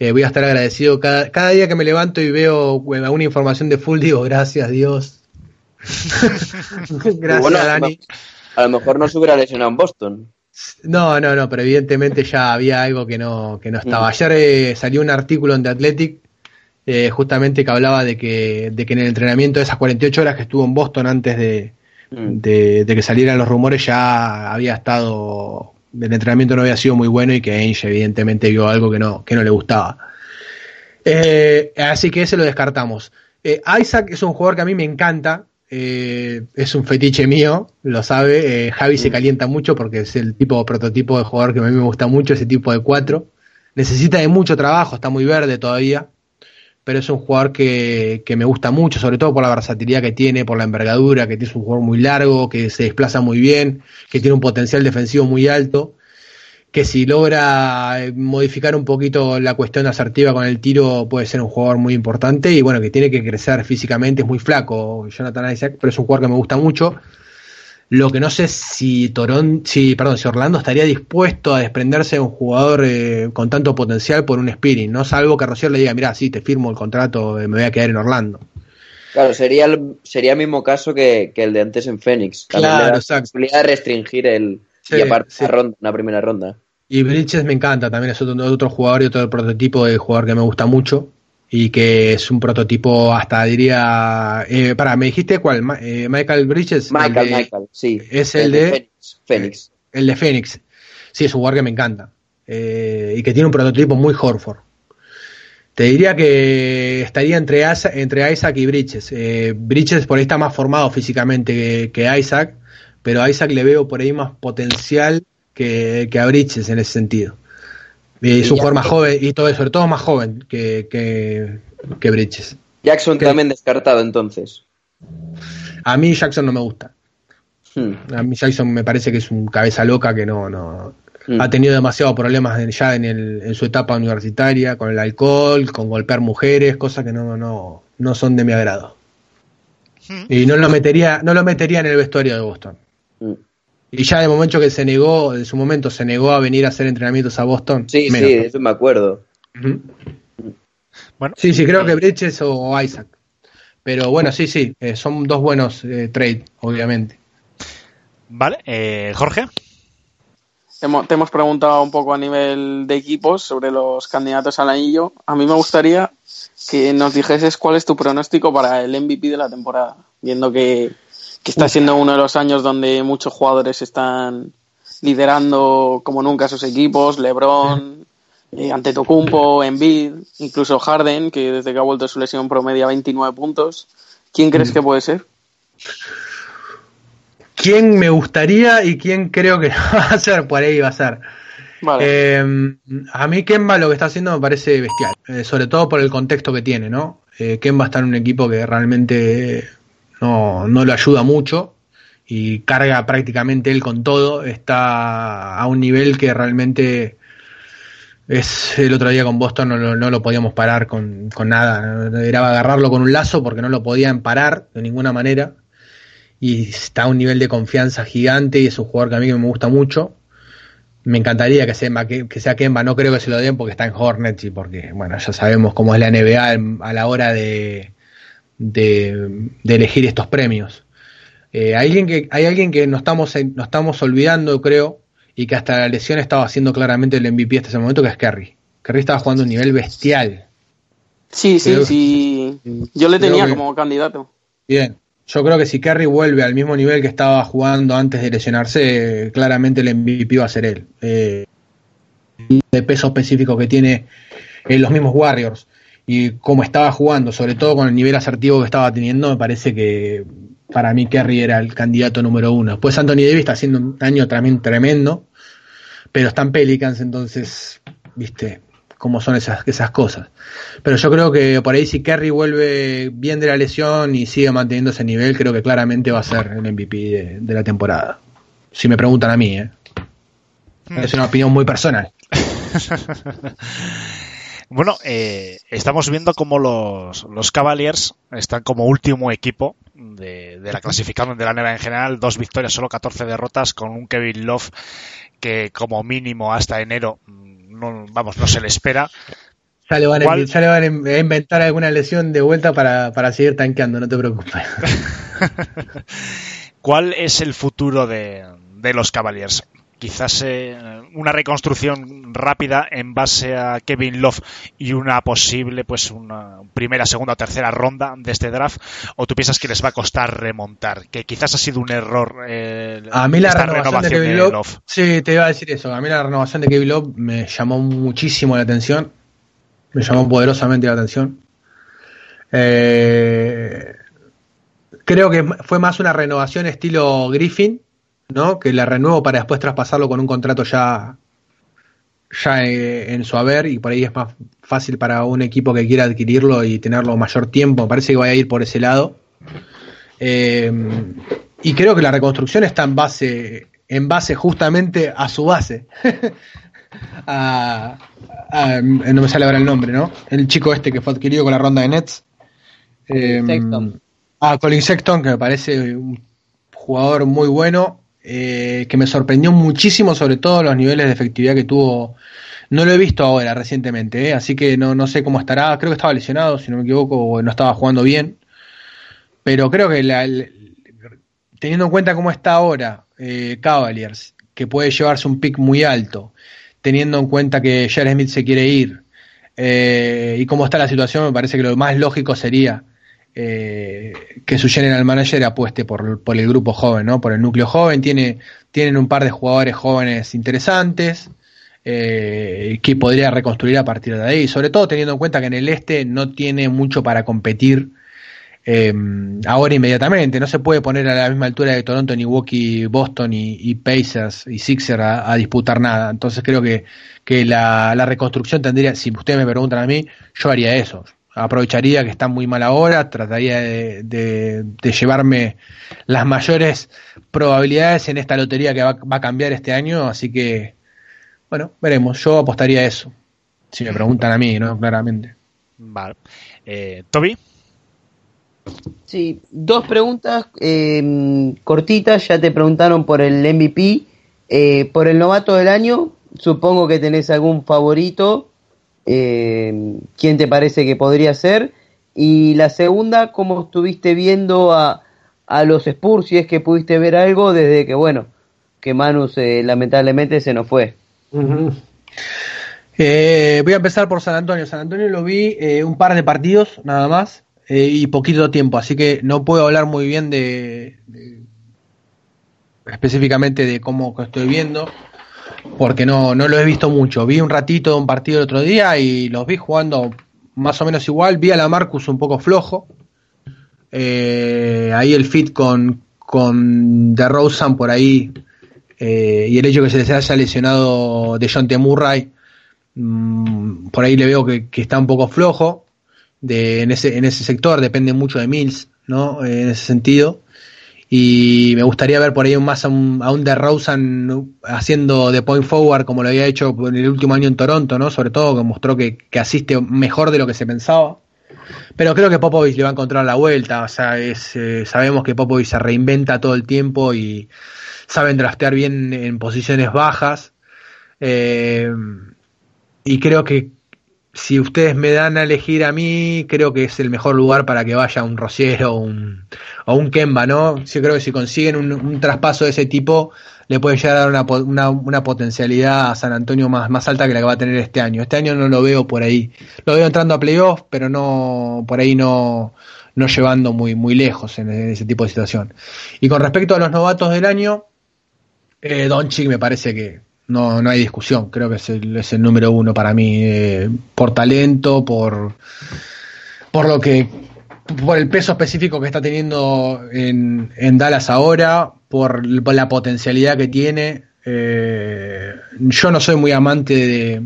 Eh, voy a estar agradecido cada, cada día que me levanto y veo eh, alguna información de full, digo, gracias Dios. gracias Bueno, Dani. A lo mejor no se hubiera lesionado en Boston. No, no, no, pero evidentemente ya había algo que no, que no estaba. Mm. Ayer eh, salió un artículo en The Athletic eh, justamente que hablaba de que, de que en el entrenamiento de esas 48 horas que estuvo en Boston antes de, Mm. de, de que salieran los rumores ya había estado, el entrenamiento no había sido muy bueno y que Ainge evidentemente vio algo que no, que no le gustaba. Eh, así que ese lo descartamos. Eh, Isaac es un jugador que a mí me encanta, eh, es un fetiche mío, lo sabe. eh, Javi se calienta mucho porque es el tipo prototipo de jugador que a mí me gusta mucho, ese tipo de cuatro. Necesita de mucho trabajo, está muy verde todavía, pero es un jugador que, que me gusta mucho, sobre todo por la versatilidad que tiene, por la envergadura, que es un jugador muy largo, que se desplaza muy bien, que tiene un potencial defensivo muy alto que si logra eh, modificar un poquito la cuestión asertiva con el tiro puede ser un jugador muy importante y bueno, que tiene que crecer físicamente, es muy flaco Jonathan Isaac, pero es un jugador que me gusta mucho. Lo que no sé si Toron, si, perdón, si Orlando estaría dispuesto a desprenderse de un jugador eh, con tanto potencial por un Spirit, no salvo que Rocier le diga, mira, sí, te firmo el contrato, eh, me voy a quedar en Orlando. Claro, sería el, sería el mismo caso que, que el de antes en Phoenix. También Claro, exacto. posibilidad de restringir el Sí, y aparte sí. ronda, una primera ronda. Y Bridges me encanta, también es otro, otro jugador y otro prototipo de jugador que me gusta mucho y que es un prototipo hasta diría... Eh, para, ¿me dijiste cuál? Ma- eh, Michael Bridges. Michael, el de, Michael, sí. es el de- Phoenix. Phoenix. El de Phoenix. Sí, es un jugador que me encanta. Eh, y que tiene un prototipo muy Horford. Te diría que estaría entre, Isaac y Bridges. Eh, Bridges por ahí está más formado físicamente que, que Isaac, pero a Isaac le veo por ahí más potencial que, que a Bridges en ese sentido. Es Y un ya- jugador más joven y todo, sobre todo más joven que, que, que Bridges. Jackson ¿Qué? también descartado entonces. A mí Jackson no me gusta. Hmm. A mí Jackson me parece que es un cabeza loca que no, no, Hmm. ha tenido demasiados problemas ya en, el- en su etapa universitaria, con el alcohol, con golpear mujeres, cosas que no, no, no son de mi agrado. Hmm. Y no lo metería, no lo metería en el vestuario de Boston. Y ya de momento que se negó, en su momento se negó a venir a hacer entrenamientos a Boston. Sí, menos. sí, eso me acuerdo. Bueno. Sí, sí, creo que Bridges o, Isaac. Pero bueno, sí, sí, eh, son dos buenos eh, trades, obviamente. Vale, eh, Jorge. Te hemo- te hemos preguntado un poco a nivel de equipos sobre los candidatos al anillo. A mí me gustaría que nos dijeses cuál es tu pronóstico para el MVP de la temporada, viendo que, que está siendo uno de los años donde muchos jugadores están liderando como nunca sus equipos, LeBron, eh, Antetokounmpo, Embiid, incluso Harden, que desde que ha vuelto de su lesión promedia 29 puntos. ¿Quién crees que puede ser? ¿Quién me gustaría y quién creo que va a ser? Por ahí va a ser. Vale. Eh, a mí Kemba lo que está haciendo me parece bestial, eh, sobre todo por el contexto que tiene, ¿no? Eh, Kemba está en un equipo que realmente no, no lo ayuda mucho y carga prácticamente él con todo, está a un nivel que realmente es el otro día con Boston no, lo- no lo podíamos parar con, con nada, era agarrarlo con un lazo porque no lo podían parar de ninguna manera y está a un nivel de confianza gigante y es un jugador que a mí me gusta mucho. Me encantaría que sea, que, que sea Kemba, no creo que se lo den porque está en Hornets y porque, bueno, ya sabemos cómo es la NBA a la hora de, de, de elegir estos premios. Eh, hay, alguien que, hay alguien que nos estamos, nos estamos olvidando, creo, y que hasta la lesión estaba haciendo claramente el MVP hasta ese momento, que es Kerry. Kerry estaba jugando a un nivel bestial. Sí, sí, creo- sí. Yo le tenía que- como candidato. Bien. Yo creo que si Kerry vuelve al mismo nivel que estaba jugando antes de lesionarse, eh, claramente el MVP va a ser él. Eh, de peso específico que tiene en los mismos Warriors y cómo estaba jugando, sobre todo con el nivel asertivo que estaba teniendo, me parece que para mí Kerry era el candidato número uno. Después Anthony Davis está haciendo un año también tremendo, pero están Pelicans, entonces, viste, cómo son esas, esas cosas. Pero yo creo que por ahí si Kerry vuelve bien de la lesión y sigue manteniendo ese nivel, creo que claramente va a ser el MVP de, de la temporada. Si me preguntan a mí, ¿eh? es una opinión muy personal. Bueno, eh, estamos viendo como los, los Cavaliers están como último equipo de, de la clasificación de la NBA en general, dos victorias, solo 14 derrotas, con un Kevin Love que como mínimo hasta enero, mm, no, vamos, no se le espera. Ya le, van a, ya le van a inventar alguna lesión de vuelta para, para seguir tanqueando, no te preocupes. ¿Cuál es el futuro de, de los Cavaliers? Quizás eh, una reconstrucción rápida en base a Kevin Love y una posible pues una primera, segunda o tercera ronda de este draft o tú piensas que les va a costar remontar que quizás ha sido un error eh, a mí la renovación, de Kevin Love, sí te iba a decir eso. A mí la renovación de Kevin Love me llamó muchísimo la atención. Me llamó poderosamente la atención. Eh, creo que fue más una renovación estilo Griffin ¿no? Que la renuevo para después traspasarlo con un contrato ya, ya eh, en su haber y por ahí es más fácil para un equipo que quiera adquirirlo y tenerlo mayor tiempo. parece que va a ir por ese lado. Eh, y creo que la reconstrucción está en base, en base justamente a su base. no me sale ahora el nombre, ¿no? El chico este que fue adquirido con la ronda de Nets. Eh, ah, Colin Sexton, que me parece un jugador muy bueno eh, que me sorprendió muchísimo, sobre todo los niveles de efectividad que tuvo. No lo he visto ahora recientemente, eh, así que no, no sé cómo estará. Creo que estaba lesionado, si no me equivoco, o no estaba jugando bien. Pero creo que teniendo en cuenta cómo está ahora eh, Cavaliers, que puede llevarse un pick muy alto, teniendo en cuenta que Jared Smith se quiere ir, y cómo está la situación, me parece que lo más lógico sería eh, que su general manager apueste por, por, el grupo joven, ¿no? por el núcleo joven. Tiene, tienen un par de jugadores jóvenes interesantes eh, que podría reconstruir a partir de ahí, sobre todo teniendo en cuenta que en el este no tiene mucho para competir eh, ahora inmediatamente. No se puede poner a la misma altura de Toronto, Milwaukee, Boston y, Pacers y Sixers a, disputar nada. Entonces creo que, que la, la reconstrucción tendría, si ustedes me preguntan a mí, yo haría eso aprovecharía que está muy mal ahora, trataría de, llevarme las mayores probabilidades en esta lotería que va, a cambiar este año, así que, bueno, veremos, yo apostaría a eso, si me preguntan a mí, ¿no? Claramente. Vale. Eh, ¿Toby? Sí, dos preguntas eh, cortitas, ya te preguntaron por el MVP, eh, por el novato del año, supongo que tenés algún favorito eh, quién te parece que podría ser. Y la segunda, cómo estuviste viendo a, a los Spurs, si es que pudiste ver algo desde que, bueno, que Manus lamentablemente se nos fue. Eh, voy a empezar por San Antonio. San Antonio lo vi eh, un par de partidos nada más eh, y poquito tiempo, así que no puedo hablar muy bien de, de específicamente de cómo estoy viendo porque no, no lo he visto mucho. Vi un ratito de un partido el otro día y los vi jugando más o menos igual. Vi a la Marcus un poco flojo. Eh, ahí el fit con, con DeRozan por ahí eh, y el hecho que se les haya lesionado de John T. Murray, mm, por ahí le veo que, está un poco flojo de, en, ese, en ese sector. Depende mucho de Mills, ¿no? En ese sentido y me gustaría ver por ahí más a un, a un DeRozan haciendo de point forward como lo había hecho en el último año en Toronto, ¿no? Sobre todo que mostró que, asiste mejor de lo que se pensaba. Pero creo que Popovich le va a encontrar la vuelta, o sea, es, eh, sabemos que Popovich se reinventa todo el tiempo y saben draftear bien en posiciones bajas. Eh, y creo que si ustedes me dan a elegir a mí, creo que es el mejor lugar para que vaya un Rociero o un, o un Kemba, ¿no? Yo creo que si consiguen un, traspaso de ese tipo, le puede llegar a dar una, una, potencialidad a San Antonio más, más alta que la que va a tener este año. Este año no lo veo por ahí. Lo veo entrando a playoffs, pero no por ahí no, no llevando muy, muy lejos en, ese tipo de situación. Y con respecto a los novatos del año, eh, Doncic me parece que no, no hay discusión, creo que es el, es el número uno para mí, eh, por talento, por, por lo que por el peso específico que está teniendo en, en Dallas ahora, por, la potencialidad que tiene. Eh, yo no soy muy amante de,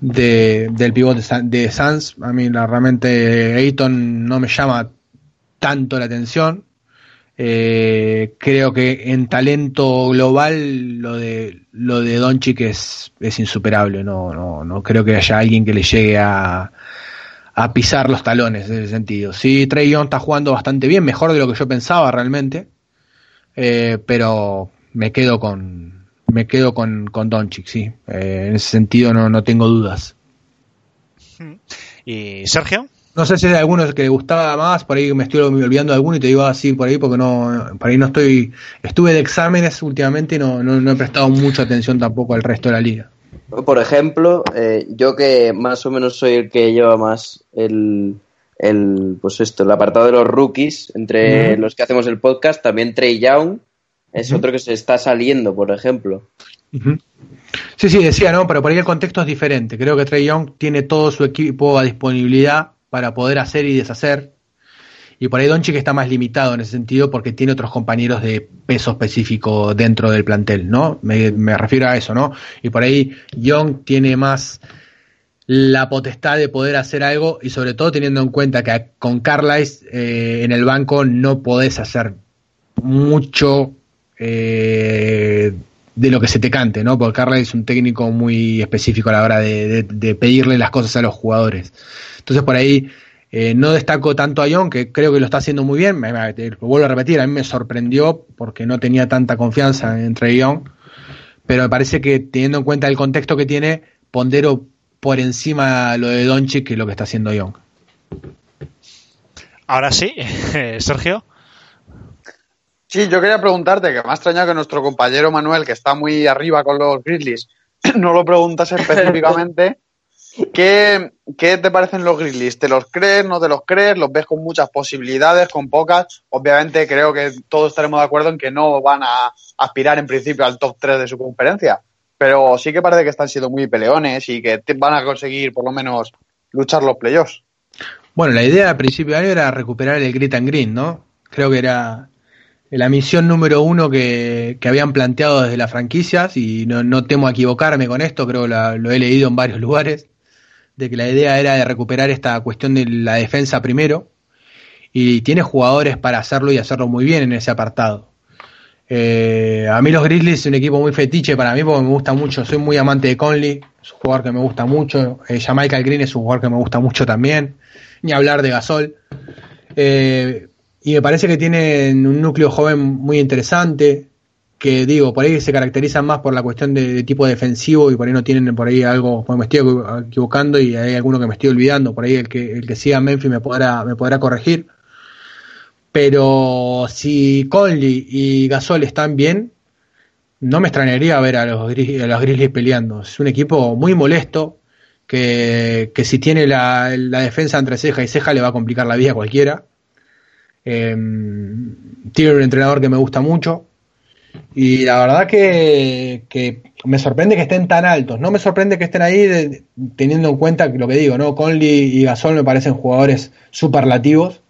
de del pivot de, Suns. A mí la, realmente Ayton no me llama tanto la atención. Eh, creo que en talento global lo de lo de Doncic es, es insuperable. No, no, no creo que haya alguien que le llegue a, a pisar los talones en ese sentido. Sí, Trey Young está jugando bastante bien, mejor de lo que yo pensaba realmente, eh, pero me quedo con me quedo con, con Doncic, sí. Eh, en ese sentido no, no tengo dudas. ¿Y Sergio? No sé si hay alguno que le gustaba más, por ahí me estoy olvidando de alguno y te digo así por ahí porque no, por ahí no estoy, estuve de exámenes últimamente y no, no, he prestado mucha atención tampoco al resto de la liga. Por ejemplo, eh, yo que más o menos soy el que lleva más el, el pues esto, el apartado de los rookies, entre los que hacemos el podcast, también Trey Young es otro que se está saliendo, por ejemplo. Sí, sí, decía, ¿no? Pero por ahí el contexto es diferente. Creo que Trey Young tiene todo su equipo a disponibilidad para poder hacer y deshacer. Y por ahí Doncic está más limitado en ese sentido porque tiene otros compañeros de peso específico dentro del plantel, ¿no? Me, refiero a eso, ¿no? Y por ahí Young tiene más la potestad de poder hacer algo y sobre todo teniendo en cuenta que con Carlisle eh, en el banco no podés hacer mucho eh, de lo que se te cante, ¿no? Porque Carlisle es un técnico muy específico a la hora de pedirle las cosas a los jugadores. Entonces por ahí eh, no destaco tanto a Young, que creo que lo está haciendo muy bien. Me, lo vuelvo a repetir, a mí me sorprendió porque no tenía tanta confianza entre Young. Pero me parece que teniendo en cuenta el contexto que tiene, pondero por encima lo de Doncic que lo que está haciendo Young. Ahora sí, Sergio. Sí, yo quería preguntarte, que me ha extrañado que nuestro compañero Manuel, que está muy arriba con los Grizzlies, no lo preguntas específicamente. ¿Qué, te parecen los Grizzlies? ¿Te los crees, no te los crees? ¿Los ves con muchas posibilidades, con pocas? Obviamente creo que todos estaremos de acuerdo en que no van a aspirar en principio al top 3 de su conferencia, pero sí que parece que están siendo muy peleones y que van a conseguir por lo menos luchar los playoffs. Bueno, la idea al principio de año era recuperar el Grit and Green, ¿no? Creo que era la misión número uno que, habían planteado desde las franquicias y no, temo equivocarme con esto, creo que lo he leído en varios lugares de que la idea era de recuperar esta cuestión de la defensa primero y tiene jugadores para hacerlo y hacerlo muy bien en ese apartado. Eh, a mí los Grizzlies es un equipo muy fetiche para mí porque me gusta mucho, soy muy amante de Conley, es un jugador que me gusta mucho, eh, Jamaica Green es un jugador que me gusta mucho también, ni hablar de Gasol. Eh, y me parece que tienen un núcleo joven muy interesante, que digo, por ahí se caracterizan más por la cuestión de, tipo defensivo y por ahí no tienen por ahí algo, pues me estoy equivocando y hay alguno que me estoy olvidando, por ahí el que, el que siga Memphis me podrá, me podrá corregir. Pero si Conley y Gasol están bien, no me extrañaría ver a los, a Grizzlies peleando. Es un equipo muy molesto, que, que si tiene la, la, defensa entre ceja y ceja le va a complicar la vida a cualquiera. Eh, tiene un entrenador que me gusta mucho, y la verdad que, me sorprende que estén tan altos. No me sorprende que estén ahí teniendo en cuenta lo que digo, ¿no? Conley y Gasol me parecen jugadores superlativos.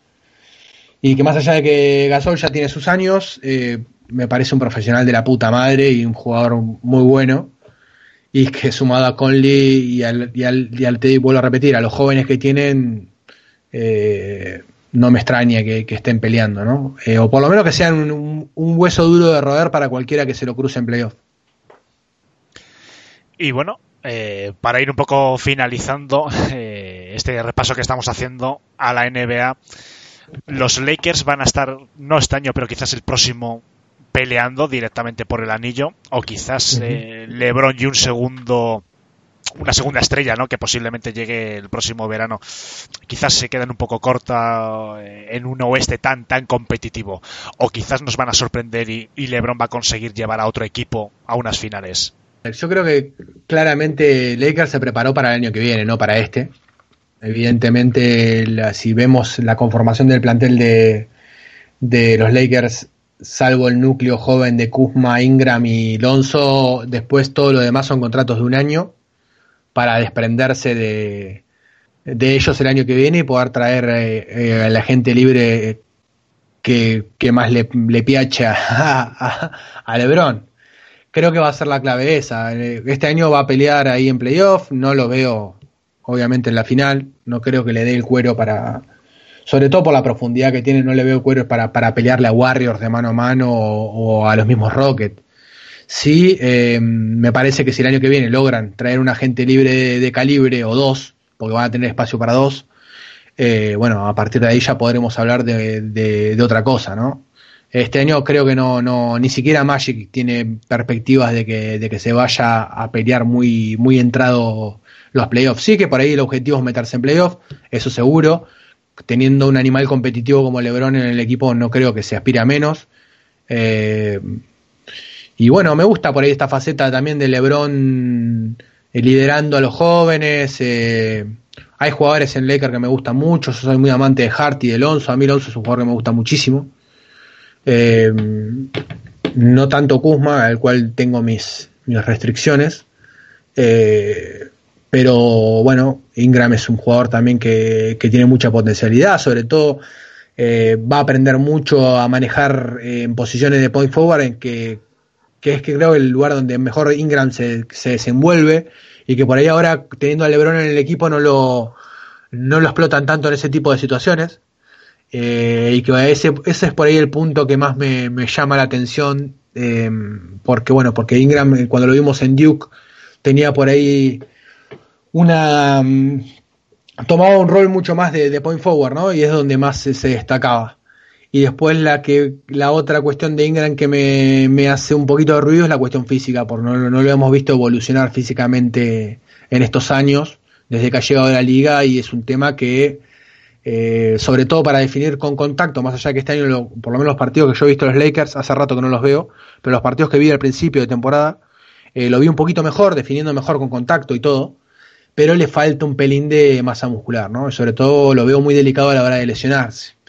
Y que más allá de que Gasol ya tiene sus años, eh, me parece un profesional de la puta madre y un jugador muy bueno. Y que sumado a Conley y al, y al, y al te vuelvo a repetir, a los jóvenes que tienen, eh, no me extraña que, estén peleando, ¿no? Eh, o por lo menos que sean un, hueso duro de roer para cualquiera que se lo cruce en playoff. Y bueno, eh, para ir un poco finalizando eh, este repaso que estamos haciendo a la NBA, los Lakers van a estar, no este año, pero quizás el próximo, peleando directamente por el anillo, o quizás LeBron y un segundo una segunda estrella, ¿no? Que posiblemente llegue el próximo verano. Quizás se queden un poco corta eh, en un oeste tan tan competitivo, o quizás nos van a sorprender y, LeBron va a conseguir llevar a otro equipo a unas finales. Yo creo que claramente Lakers se preparó para el año que viene, no para este. Evidentemente, si vemos la conformación del plantel de, de los Lakers salvo el núcleo joven de Kuzma, Ingram y Lonzo, después todo lo demás son contratos de un año para desprenderse de, de ellos el año que viene y poder traer eh, eh, a la gente libre que, más le, le piacha a, Lebron. Creo que va a ser la clave esa. Este año va a pelear ahí en playoff, no lo veo obviamente en la final, no creo que le dé el cuero para, sobre todo por la profundidad que tiene, no le veo cuero para, para pelearle a Warriors de mano a mano o a los mismos Rockets. Sí, eh, me parece que si el año que viene logran traer un agente libre de, calibre o dos, porque van a tener espacio para dos, eh, bueno, a partir de ahí ya podremos hablar de, otra cosa, ¿no? Este año creo que no, no, ni siquiera Magic tiene perspectivas de que, de que se vaya a pelear muy, muy entrado los playoffs. Sí que por ahí el objetivo es meterse en playoffs, eso seguro. Teniendo un animal competitivo como Lebron en el equipo, no creo que se aspire a menos. Eh, y bueno, me gusta por ahí esta faceta también de Lebron eh, liderando a los jóvenes. Eh, hay jugadores en Lakers que me gustan mucho. Yo soy muy amante de Hart y de Alonso. A mí Alonso es un jugador que me gusta muchísimo. Eh, no tanto Kuzma, al cual tengo mis, mis restricciones. pero bueno, Ingram es un jugador también que, que tiene mucha potencialidad, sobre todo va a aprender mucho a manejar en posiciones de point forward en que que es que creo el lugar donde mejor Ingram se, se desenvuelve y que por ahí ahora teniendo a Lebron en el equipo no lo, no lo explotan tanto en ese tipo de situaciones. Eh, y que ese, ese es por ahí el punto que más me, llama la atención, eh, porque bueno, porque Ingram eh, cuando lo vimos en Duke tenía por ahí una... Mm, tomaba un rol mucho más de, point forward, ¿no? Y es donde más se destacaba. Y después la que la otra cuestión de Ingram que me, hace un poquito de ruido es la cuestión física, porque no, lo hemos visto evolucionar físicamente en estos años, desde que ha llegado a la liga, y es un tema que, eh, sobre todo para definir con contacto, más allá que este año, por lo menos los partidos que yo he visto los Lakers, hace rato que no los veo, pero los partidos que vi al principio de temporada, eh, lo vi un poquito mejor, definiendo mejor con contacto y todo, pero le falta un pelín de masa muscular, ¿no? sobre todo lo veo muy delicado a la hora de lesionarse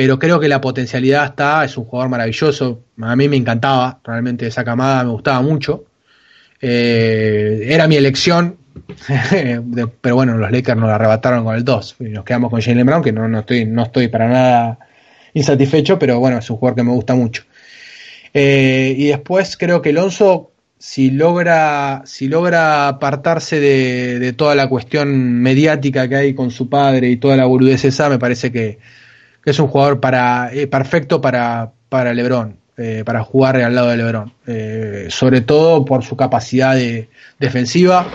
pero creo que la potencialidad está, es un jugador maravilloso, a mí me encantaba, realmente esa camada me gustaba mucho, eh, era mi elección, pero bueno, los Lakers nos la arrebataron con el 2 y nos quedamos con Jalen Brown, que no, no, estoy, no estoy para nada insatisfecho, pero bueno, es un jugador que me gusta mucho. Eh, y después creo que Alonso, si logra, si logra apartarse de, de, toda la cuestión mediática que hay con su padre y toda la boludez me parece que, que es un jugador para, eh, perfecto para, para Lebron, eh, para jugar al lado de Lebron, eh, sobre todo por su capacidad de, defensiva,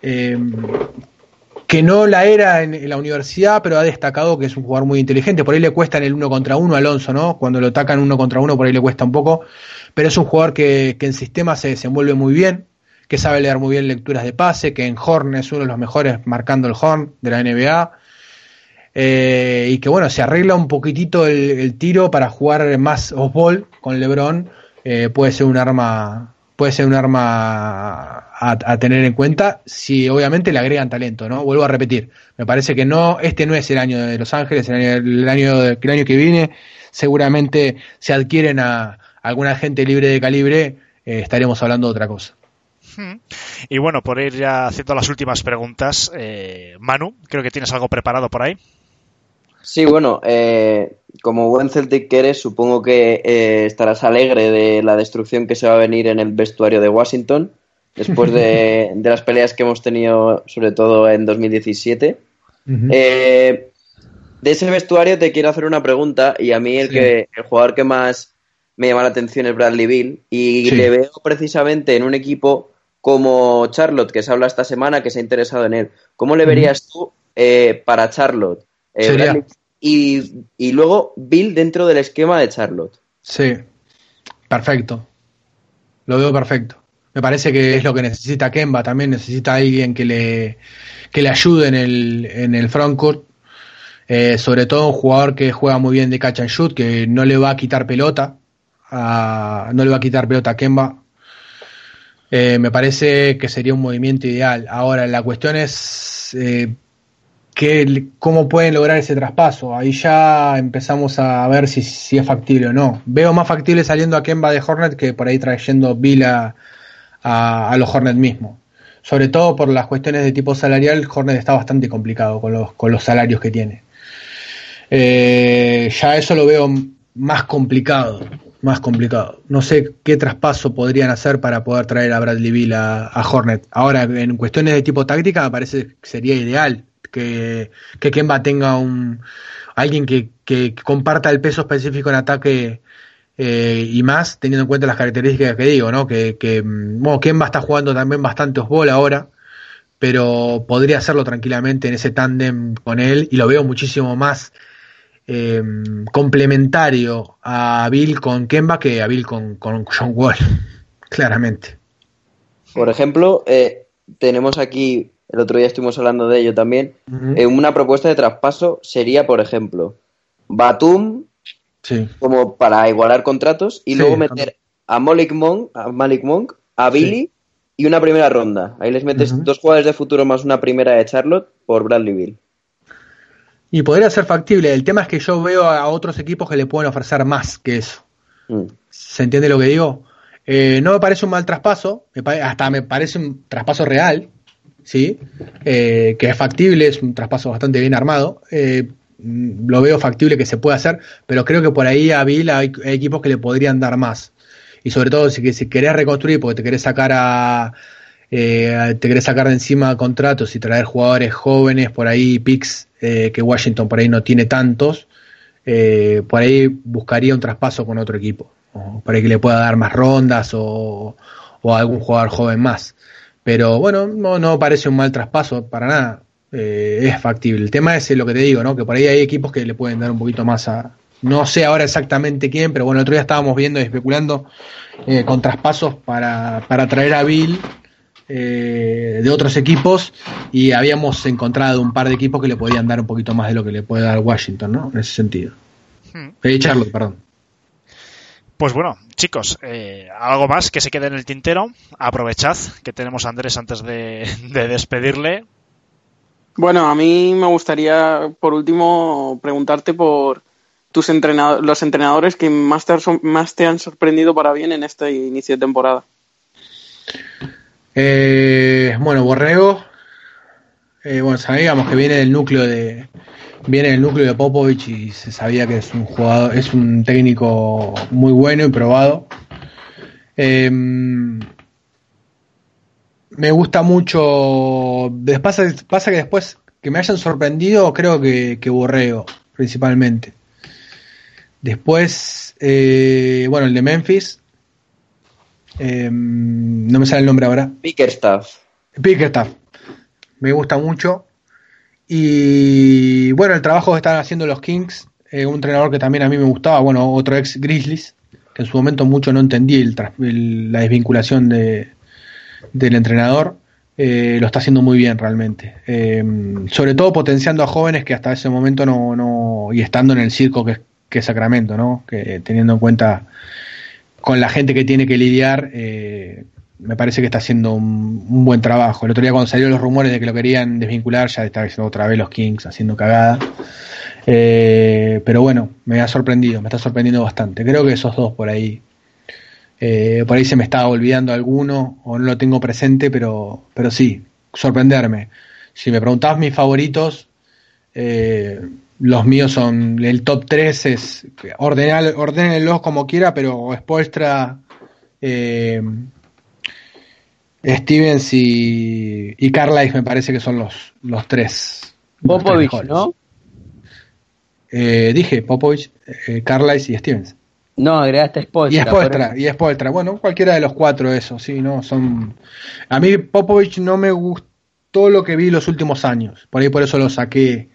que no la era en, la universidad, pero ha destacado que es un jugador muy inteligente, por ahí le cuesta en el uno contra uno Alonso, ¿no? Cuando lo atacan uno contra uno, por ahí le cuesta un poco, pero es un jugador que, que en sistema se desenvuelve muy bien, que sabe leer muy bien lecturas de pase, que en Horn es uno de los mejores marcando el Horn de la NBA, eh, y que bueno, se arregla un poquitito el, tiro para jugar más off-ball con LeBron, eh, puede ser un arma puede ser un arma a, tener en cuenta si obviamente le agregan talento, ¿no? Vuelvo a repetir, me parece que no, este no es el año de Los Ángeles, el año, el año, el año que viene seguramente se adquieren a, alguna gente libre de calibre, eh, estaremos hablando de otra cosa. Y bueno, por ir ya haciendo las últimas preguntas, Manu, creo que tienes algo preparado por ahí. Sí, bueno, eh, como buen Celtic que eres, supongo que eh, estarás alegre de la destrucción que se va a venir en el vestuario de Washington, después de, las peleas que hemos tenido, sobre todo en 2017. Eh, de ese vestuario te quiero hacer una pregunta, y a mí el, que, el jugador que más me llama la atención es Bradley Bill, y le veo precisamente en un equipo como Charlotte, que se habla esta semana, que se ha interesado en él. ¿Cómo le verías tú para Charlotte? Y, luego Bill dentro del esquema de Charlotte. Sí, perfecto. Lo veo perfecto. Me parece que es lo que necesita Kemba. También necesita alguien que le, que le ayude en el, en el frontcourt. Eh, sobre todo un jugador que juega muy bien de catch and shoot, que no le va a quitar pelota. no le va a quitar pelota a Kemba. Eh, me parece que sería un movimiento ideal. Ahora, la cuestión es eh, cómo pueden lograr ese traspaso. Ahí ya empezamos a ver si, si, es factible o no. Veo más factible saliendo a Kemba de Hornet que por ahí trayendo Bill a, a, los Hornet mismos. Sobre todo por las cuestiones de tipo salarial, Hornet está bastante complicado con los, con los salarios que tiene. Eh, ya eso lo veo más complicado, más complicado. No sé qué traspaso podrían hacer para poder traer a Bradley Bill a, a Hornet. Ahora, en cuestiones de tipo táctica, me parece que sería ideal que, que Kemba tenga un alguien que, que, comparta el peso específico en ataque eh, y más teniendo en cuenta las características que digo, ¿no? Que, que bueno, Kemba está jugando también bastante osbol ahora, pero podría hacerlo tranquilamente en ese tándem con él y lo veo muchísimo más eh, complementario a Bill con Kemba que a Bill con, con John Wall, claramente. Por ejemplo, eh, tenemos aquí el otro día estuvimos hablando de ello también, eh, una propuesta de traspaso sería, por ejemplo, Batum Sí. como para igualar contratos y Sí, luego meter a Malik Monk, a Malik Monk, a Billy y una primera ronda. Ahí les metes dos jugadores de futuro más una primera de Charlotte por Bradley Bill. Y podría ser factible. El tema es que yo veo a otros equipos que le pueden ofrecer más que eso. Mm. ¿Se entiende lo que digo? Eh, no me parece un mal traspaso, me hasta me parece un traspaso real, ¿sí? Eh, que es factible, es un traspaso bastante bien armado. Eh, mm, lo veo factible que se pueda hacer, pero creo que por ahí a Bill hay, equipos que le podrían dar más. Y sobre todo si, si querés reconstruir, porque te querés sacar a. eh, te querés sacar de encima contratos y traer jugadores jóvenes por ahí, picks eh, que Washington por ahí no tiene tantos, eh, por ahí buscaría un traspaso con otro equipo, ahí que le pueda dar más rondas o algún jugador joven más. Pero bueno, no, no parece un mal traspaso para nada, eh, es factible. El tema es lo que te digo, ¿no? que por ahí hay equipos que le pueden dar un poquito más a... No sé ahora exactamente quién, pero bueno, el otro día estábamos viendo y especulando eh, con traspasos para, para traer a Bill eh, de otros equipos y habíamos encontrado un par de equipos que le podían dar un poquito más de lo que le puede dar Washington, ¿no? En ese sentido. Hmm. Eh, Charlotte, perdón. Pues bueno, chicos, eh, algo más que se quede en el tintero. Aprovechad que tenemos a Andrés antes de, de despedirle. Bueno, a mí me gustaría, por último, preguntarte por tus entrenadores, los entrenadores que más te, han sor- más te han sorprendido para bien en este inicio de temporada. Eh, bueno, Borrego, eh, bueno, sabíamos que viene del núcleo de viene del núcleo de Popovich y se sabía que es un jugador, es un técnico muy bueno y probado. Eh, me gusta mucho. Pasa, pasa que después que me hayan sorprendido, creo que, que Borrego, principalmente. Después, eh, bueno, el de Memphis. eh, no me sale el nombre ahora. Bickerstaff. Bickerstaff. Me gusta mucho. Y bueno, el trabajo que están haciendo los Kings, eh, un entrenador que también a mí me gustaba, bueno, otro ex Grizzlies, que en su momento mucho no entendí el la desvinculación de, del entrenador, eh, lo está haciendo muy bien realmente. Eh, sobre todo potenciando a jóvenes que hasta ese momento no, no y estando en el circo que, que es Sacramento, ¿no? Que teniendo en cuenta con la gente que tiene que lidiar, me parece que está haciendo un, buen trabajo. El otro día cuando salieron los rumores de que lo querían desvincular, ya estaba diciendo otra vez los Kings haciendo cagada. Eh, pero bueno, me ha sorprendido, me está sorprendiendo bastante. Creo que esos dos por ahí, eh, por ahí se me estaba olvidando alguno o no lo tengo presente, pero, pero sí, sorprenderme. Si me preguntabas mis favoritos, eh, los míos son el top 3 es ordenar, ordénenlos como quiera, pero Spoelstra, eh, Stevens y, y Carlisle me parece que son los, los tres. los tres Popovich. ¿no? Eh, dije Popovich, eh, Carlisle y Stevens. No, agregaste Y Spoelstra. Spoelstra, por- y Spoelstra. Bueno, cualquiera de los cuatro, eso, sí, no, son. A mí Popovich no me gustó lo que vi los últimos años. Por ahí por eso lo saqué,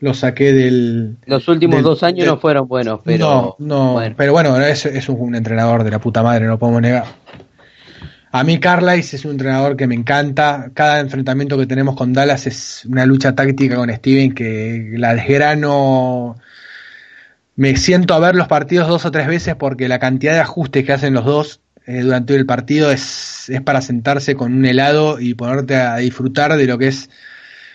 lo saqué del. Los últimos del- dos años del- no fueron buenos, pero. no, no, bueno. pero bueno, es, es un entrenador de la puta madre, no lo podemos negar. A mí Carlisle es un entrenador que me encanta. Cada enfrentamiento que tenemos con Dallas es una lucha táctica con Steven que la desgrano. Me siento a ver los partidos dos o tres veces porque la cantidad de ajustes que hacen los dos eh, durante el partido es, es para sentarse con un helado y ponerte a disfrutar de lo que es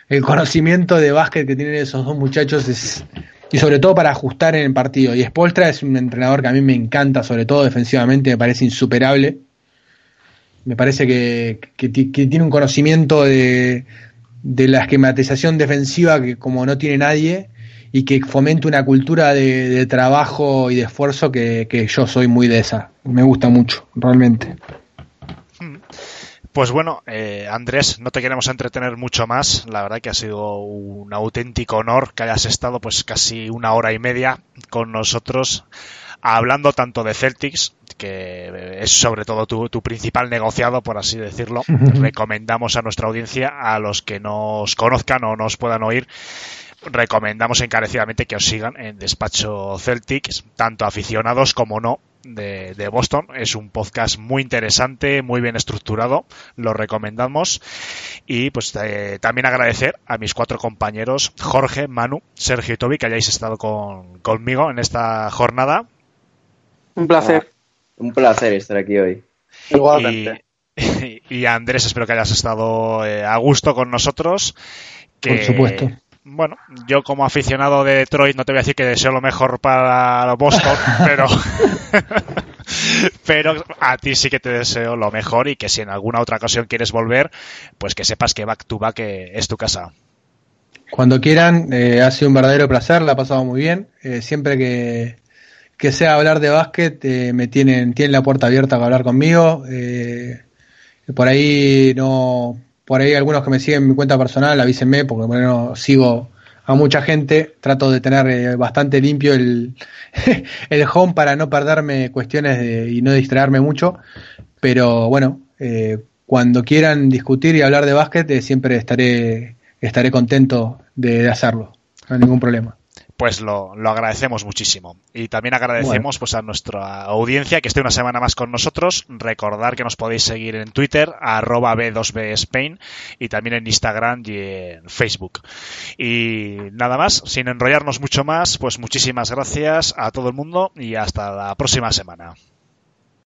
el conocimiento de básquet que tienen esos dos muchachos y sobre todo para ajustar en el partido. Y Spolstra es un entrenador que a mí me encanta, sobre todo defensivamente, me parece insuperable. Me parece que, que que tiene un conocimiento de, de la esquematización defensiva que como no tiene nadie y que fomenta una cultura de, de trabajo y de esfuerzo que, que yo soy muy de esa. Me gusta mucho, realmente. Pues bueno, eh, Andrés, no te queremos entretener mucho más. La verdad que ha sido un auténtico honor que hayas estado pues casi una hora y media con nosotros hablando tanto de Celtics, que es sobre todo tu, tu principal negociado, por así decirlo. Recomendamos a nuestra audiencia, a los que nos conozcan o nos puedan oír, recomendamos encarecidamente que os sigan en Despacho Celtics, tanto aficionados como no, de, de Boston. Es un podcast muy interesante, muy bien estructurado, lo recomendamos. Y pues eh, también agradecer a mis cuatro compañeros, Jorge, Manu, Sergio y Toby, que hayáis estado con, conmigo en esta jornada. Un placer. Ah, un placer estar aquí hoy. Igualmente. Y, y Andrés, espero que hayas estado eh, a gusto con nosotros. Que, Por supuesto. Bueno, yo como aficionado de Detroit no te voy a decir que deseo lo mejor para Boston, pero pero a ti sí que te deseo lo mejor y que si en alguna otra ocasión quieres volver, pues que sepas que Back to Back eh, es tu casa. Cuando quieran, eh, ha sido un verdadero placer, la ha pasado muy bien. Eh, siempre que, que sea hablar de básquet, eh, me tienen, tienen la puerta abierta para hablar conmigo. Eh, por ahí no, por ahí algunos que me siguen en mi cuenta personal, avísenme, porque bueno, sigo a mucha gente, trato de tener eh, bastante limpio el, el home para no perderme cuestiones de- y no distraerme mucho. Pero bueno, cuando quieran discutir y hablar de básquet, siempre estaré, estaré contento de, de hacerlo. No hay ningún problema. Pues lo, lo agradecemos muchísimo. Y también agradecemos pues a nuestra audiencia que esté una semana más con nosotros. Recordar que nos podéis seguir en Twitter, arroba B2B Spain, y también en Instagram y en Facebook. Y nada más, sin enrollarnos mucho más, pues muchísimas gracias a todo el mundo y hasta la próxima semana.